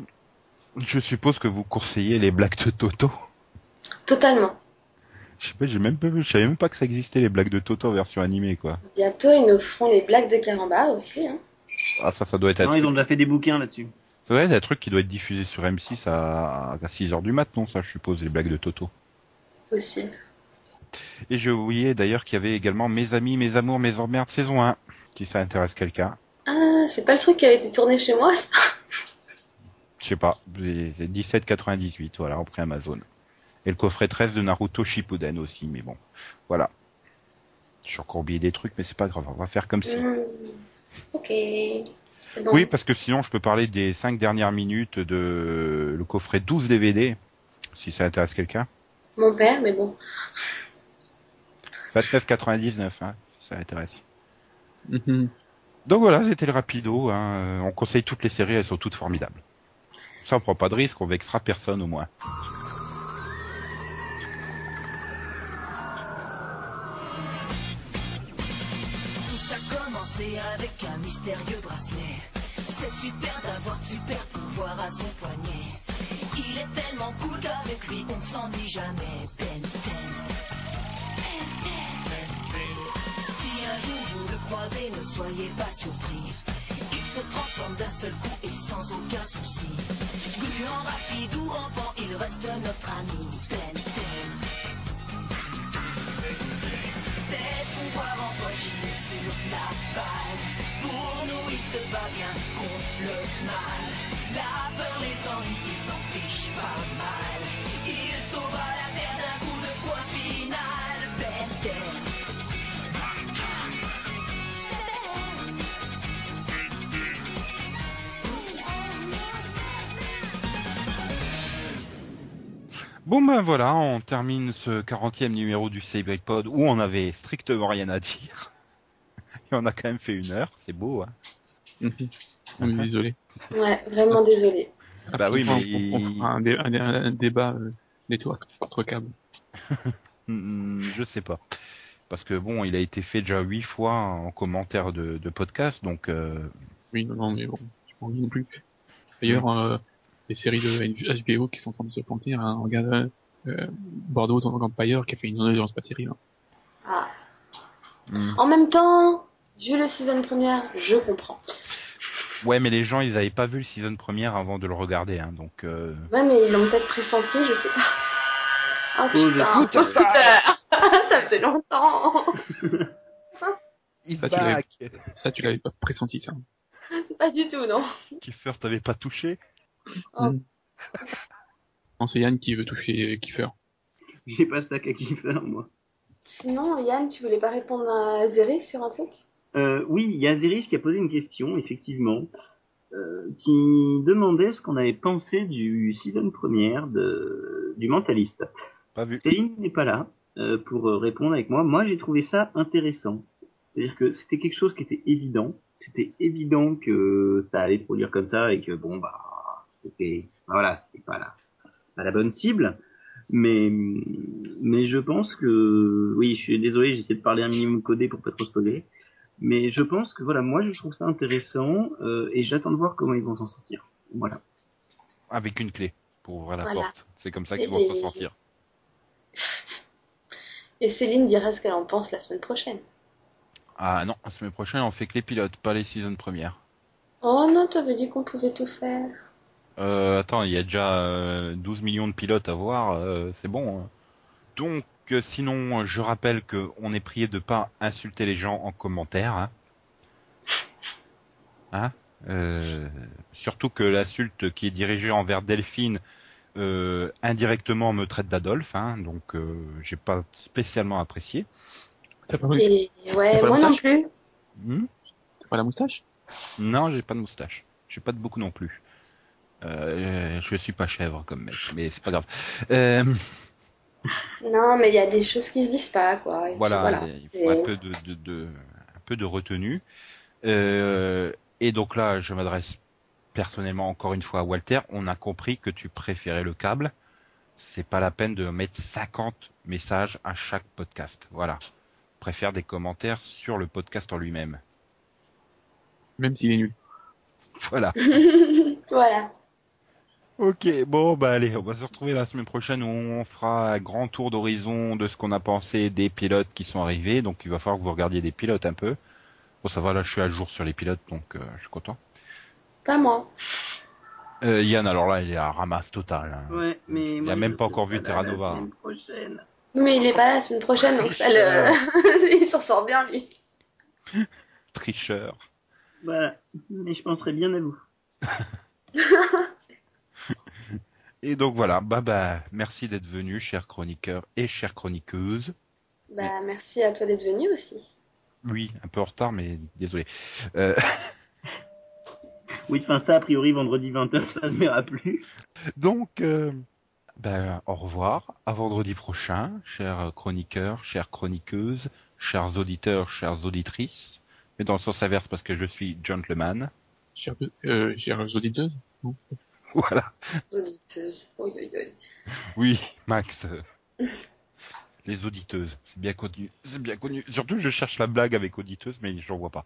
Je suppose que vous conseillez les blagues de Toto. Totalement. Je sais pas, j'ai même pas vu, je savais même pas que ça existait les blagues de Toto en version animée quoi. Bientôt, ils nous feront les blagues de Carambar aussi. Hein. Ah ça, ça doit être Non, ils ont déjà fait des bouquins là-dessus. Ça doit être un truc qui doit être diffusé sur M6 à, à 6 heures du mat, non ça je suppose les blagues de Toto. Possible. Et je oubliais d'ailleurs qu'il y avait également Mes amis, mes amours, mes emmerdes saison 1, si ça intéresse quelqu'un. Ah, c'est pas le truc qui avait été tourné chez moi, ça? Je sais pas, c'est 17,98, voilà, en prix Amazon. Et le coffret 13 de Naruto Shippuden aussi, mais bon, voilà. J'ai encore oublié des trucs, mais c'est pas grave, on va faire comme si. Hmm. Ok. Bon. Oui, parce que sinon je peux parler des 5 dernières minutes de le coffret 12 DVD, si ça intéresse quelqu'un. Mon père, mais bon. 29,99, hein, si ça intéresse. Mhm. Donc voilà, c'était le rapido. Hein. On conseille toutes les séries, elles sont toutes formidables. Ça, on prend pas de risque, on vexera personne au moins. Avec un mystérieux bracelet. C'est super d'avoir super pouvoir à son poignet. Il est tellement cool qu'avec lui on ne s'ennuie jamais. Ben 10. Si un jour vous le croisez, ne soyez pas surpris. Il se transforme d'un seul coup et sans aucun souci. Gluant, rapide ou rampant, il reste notre ami. Ben 10. C'est pouvoir empocher sur la balle. Pour nous, il se bat bien contre le mal. La peur, les ennuis, il s'en fiche pas mal. Il sauvera la terre d'un coup de poing final. Ben Bon ben voilà, on termine ce 40e numéro du Pod où on avait strictement rien à dire. Et on a quand même fait une heure, c'est beau. Hein. On est désolé. Ouais, vraiment désolé. Bah oui, On- mais- on, fera un, dé- un dé- un débat euh, network contre câble. Hmm, je sais pas. Parce que bon, il a été fait déjà huit fois en commentaire de, de podcast, donc euh, Oui, non, non, mais bon, je m'en non plus. D'ailleurs, euh, les séries de HBO qui sont en train de se planter, hein, regarde, euh, Bordeaux dans Empire qui a fait une audience pas terrible. Ah. Hmm. En même temps, vu le season première, je comprends. Ouais, mais les gens, ils avaient pas vu le season première avant de le regarder, hein, donc. euh, Ouais, mais ils l'ont peut-être pressenti, je sais pas. Oh Oh, putain, faux ça. Ça faisait longtemps He's Ça, tu l'avais- back Ça, tu l'avais pas pressenti, ça. Pas du tout, non. Kiefer, t'avais pas touché? Oh. Mm. Non, c'est Yann qui veut toucher Kiefer. J'ai pas ça qu'à Kiefer, moi. Sinon, Yann, tu voulais pas répondre à Zéris sur un truc? Euh, oui, il y a Ziris qui a posé une question, effectivement, euh, qui demandait ce qu'on avait pensé du season première de, du Mentaliste. Pas vu. Céline n'est pas là euh, pour répondre avec moi. Moi, j'ai trouvé ça intéressant. C'est-à-dire que c'était quelque chose qui était évident. C'était évident que ça allait se produire comme ça et que bon bah c'était voilà, c'était pas la, pas la bonne cible. Mais mais je pense que oui, je suis désolé, j'essaie de parler un minimum codé pour pas trop spoiler. Mais je pense que voilà, moi je trouve ça intéressant euh, et j'attends de voir comment ils vont s'en sortir. Voilà. Avec une clé pour ouvrir la Voilà. porte. C'est comme ça qu'ils vont s'en sortir. Et Céline dira ce qu'elle en pense la semaine prochaine. Ah non, la semaine prochaine, on fait que les pilotes, pas les seasons premières. Oh non, t'avais dit qu'on pouvait tout faire. Euh, attends, il y a déjà euh, 12 millions de pilotes à voir, euh, c'est bon. hein. Donc, euh, sinon, je rappelle que on est prié de pas insulter les gens en commentaire. Hein, Hein Euh, surtout que l'insulte qui est dirigée envers Delphine euh, indirectement me traite d'Adolphe, hein, donc euh, j'ai pas spécialement apprécié. T'as pas, Et ouais, moi non plus. Hmm? T'as pas la moustache? Non, j'ai pas de moustache. J'ai pas de beaucoup non plus. Euh, je suis pas chèvre comme mec, mais c'est pas grave. Euh, Non, mais il y a des choses qui se disent pas, quoi. Et Voilà, il faut un peu de, de, de- un peu de retenue. Euh, et donc là, je m'adresse personnellement encore une fois à Walter. On a compris que tu préférais le câble. C'est pas la peine de mettre 50 messages à chaque podcast. Voilà. Préfère des commentaires sur le podcast en lui-même. Même s'il est nul. Voilà. voilà. Ok, bon bah allez, on va se retrouver la semaine prochaine où on fera un grand tour d'horizon de ce qu'on a pensé des pilotes qui sont arrivés. Donc il va falloir que vous regardiez des pilotes un peu. Bon ça va, là je suis à jour sur les pilotes, donc euh, je suis content. Pas moi. Euh, Yann, alors là il est à ramasse totale. hein. Ouais, mais Il moi, a même pas encore vu Terra Nova. Oui, mais il est pas là la semaine prochaine, donc ça le. il s'en sort bien, lui. Tricheur. Voilà, mais je penserai bien à vous. Et donc voilà, bah bah merci d'être venu, chers chroniqueurs et chères chroniqueuses. Bah, merci à toi d'être venu aussi. Oui, un peu en retard, mais désolé. Euh, Oui, enfin ça, a priori, vendredi 20h, ça se verra plus. Donc, euh, ben, au revoir. À vendredi prochain, chers chroniqueurs, chères chroniqueuses, chers auditeurs, chères auditrices. Mais dans le sens inverse parce que je suis gentleman. Chers, euh, chers auditeurs. Voilà. Auditeuse. Oui, oui, oui. Oui, Max. Les auditeuses, c'est bien connu. C'est bien connu. Surtout, je cherche la blague avec auditeuse, mais j'en vois pas.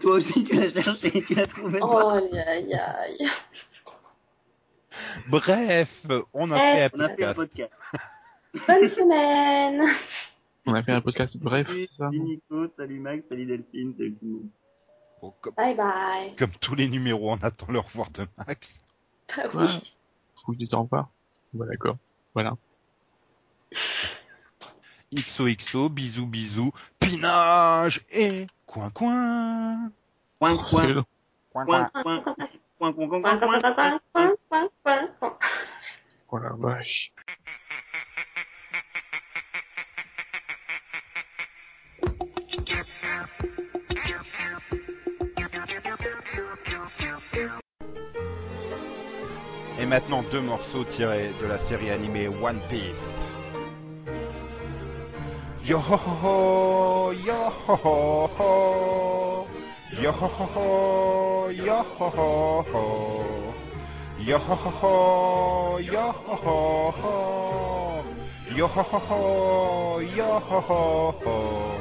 Toi aussi, tu l'as cherché, tu l'as trouvé. Oh, aïe, aïe, aïe. Bref, on a Eh, fait un On a fait un podcast. Bonne semaine. On a fait un podcast bref, Salut, Nico, salut Max, salut Delphine, salut tout le monde. Bon, comme, Bye bye. comme tous les numéros, on attend le revoir de Max. Bah Ouais. oui. Tu t'en revoir. Bah, d'accord. Voilà. XOXO, bisous bisous, pinage et coin coin. Coin, C'est coin, long. Coin, coin, coin, coin, coin, coin, coin, Coin, coin, coin, coin, coin, coin, coin, coin. Maintenant deux morceaux tirés de la série animée One Piece. Yo ho ho yo ho ho yo ho ho yo ho ho yo ho ho yo ho ho yo ho ho, yo ho ho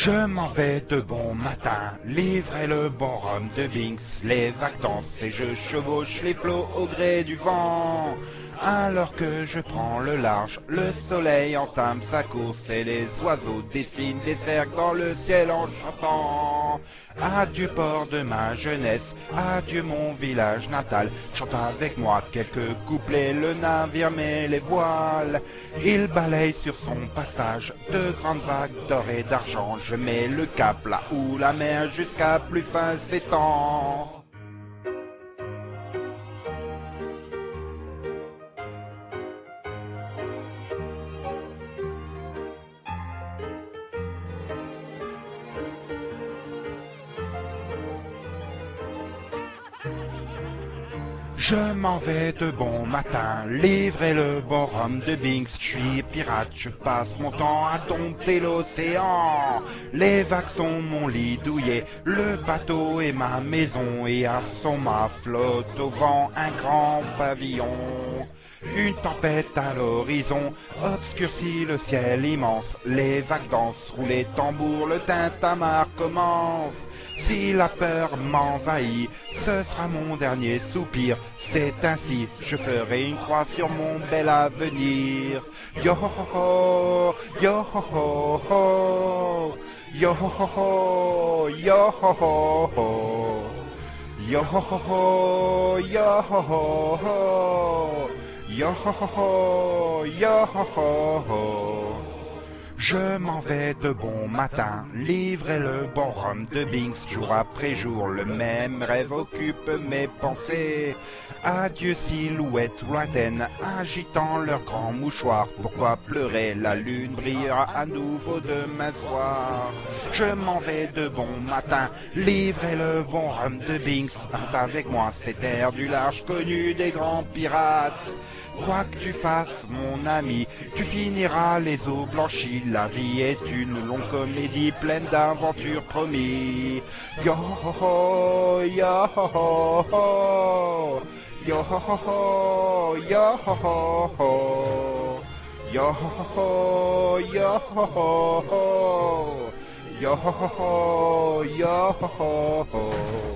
Je m'en vais de bon matin, livrer le bon rhum de Binks, les dansent et je chevauche les flots au gré du vent. Alors que je prends le large, le soleil entame sa course et les oiseaux dessinent des cercles dans le ciel en chantant. Adieu port de ma jeunesse, adieu mon village natal. Chante avec moi quelques couplets, le navire met les voiles. Il balaye sur son passage de grandes vagues d'or et d'argent. Je mets le cap là où la mer jusqu'à plus fin s'étend. Je m'en vais de bon matin, livrer le bon rhum de Binks. Je suis pirate, je passe mon temps à dompter l'océan. Les vagues sont mon lit douillet, le bateau est ma maison et à son mât flotte au vent un grand pavillon. Une tempête à l'horizon obscurcit le ciel immense. Les vagues dansent, roulent les tambours, le tintamarre commence. Si la peur m'envahit, ce sera mon dernier soupir. C'est ainsi, je ferai une croix sur mon bel avenir. Yo ho ho, yo ho ho ho, yo ho ho ho, yo ho ho ho, yo ho ho ho, yo ho ho ho. Yo ho ho ho, yo ho ho ho. Je m'en vais de bon matin, livrer le bon rhum de Binks. Jour après jour, le même rêve occupe mes pensées. Adieu silhouettes lointaines, agitant leurs grands mouchoirs. Pourquoi pleurer? La lune brillera à nouveau demain soir. Je m'en vais de bon matin, livrer le bon rhum de Binks. Avec moi cette air du large connu des grands pirates. Quoi que tu fasses, mon ami, tu finiras les eaux blanchies. La vie est une longue comédie pleine d'aventures promis. Yo ho ho, yo ho ho. Yo ho ho yo ho ho. Yo ho ho yo ho ho. Yo ho ho, yo ho ho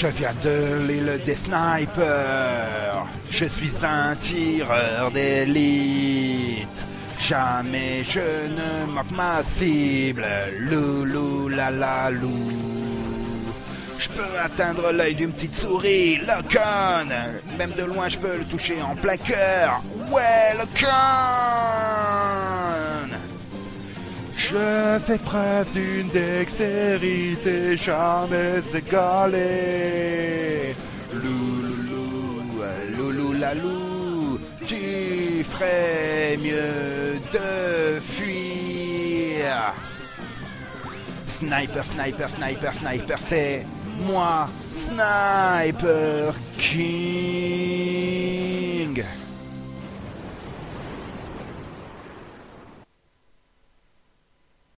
Je viens de l'île des snipers. Je suis un tireur d'élite. Jamais je ne manque ma cible. Loulou la la lou. Je peux atteindre l'œil d'une petite souris, le con. Même de loin, je peux le toucher en plein cœur. Ouais, le con. Je fais preuve d'une dextérité jamais égalée. Louloulou, loulou la lou, tu ferais mieux de fuir. Sniper, sniper, sniper, sniper, c'est moi, Sniper King.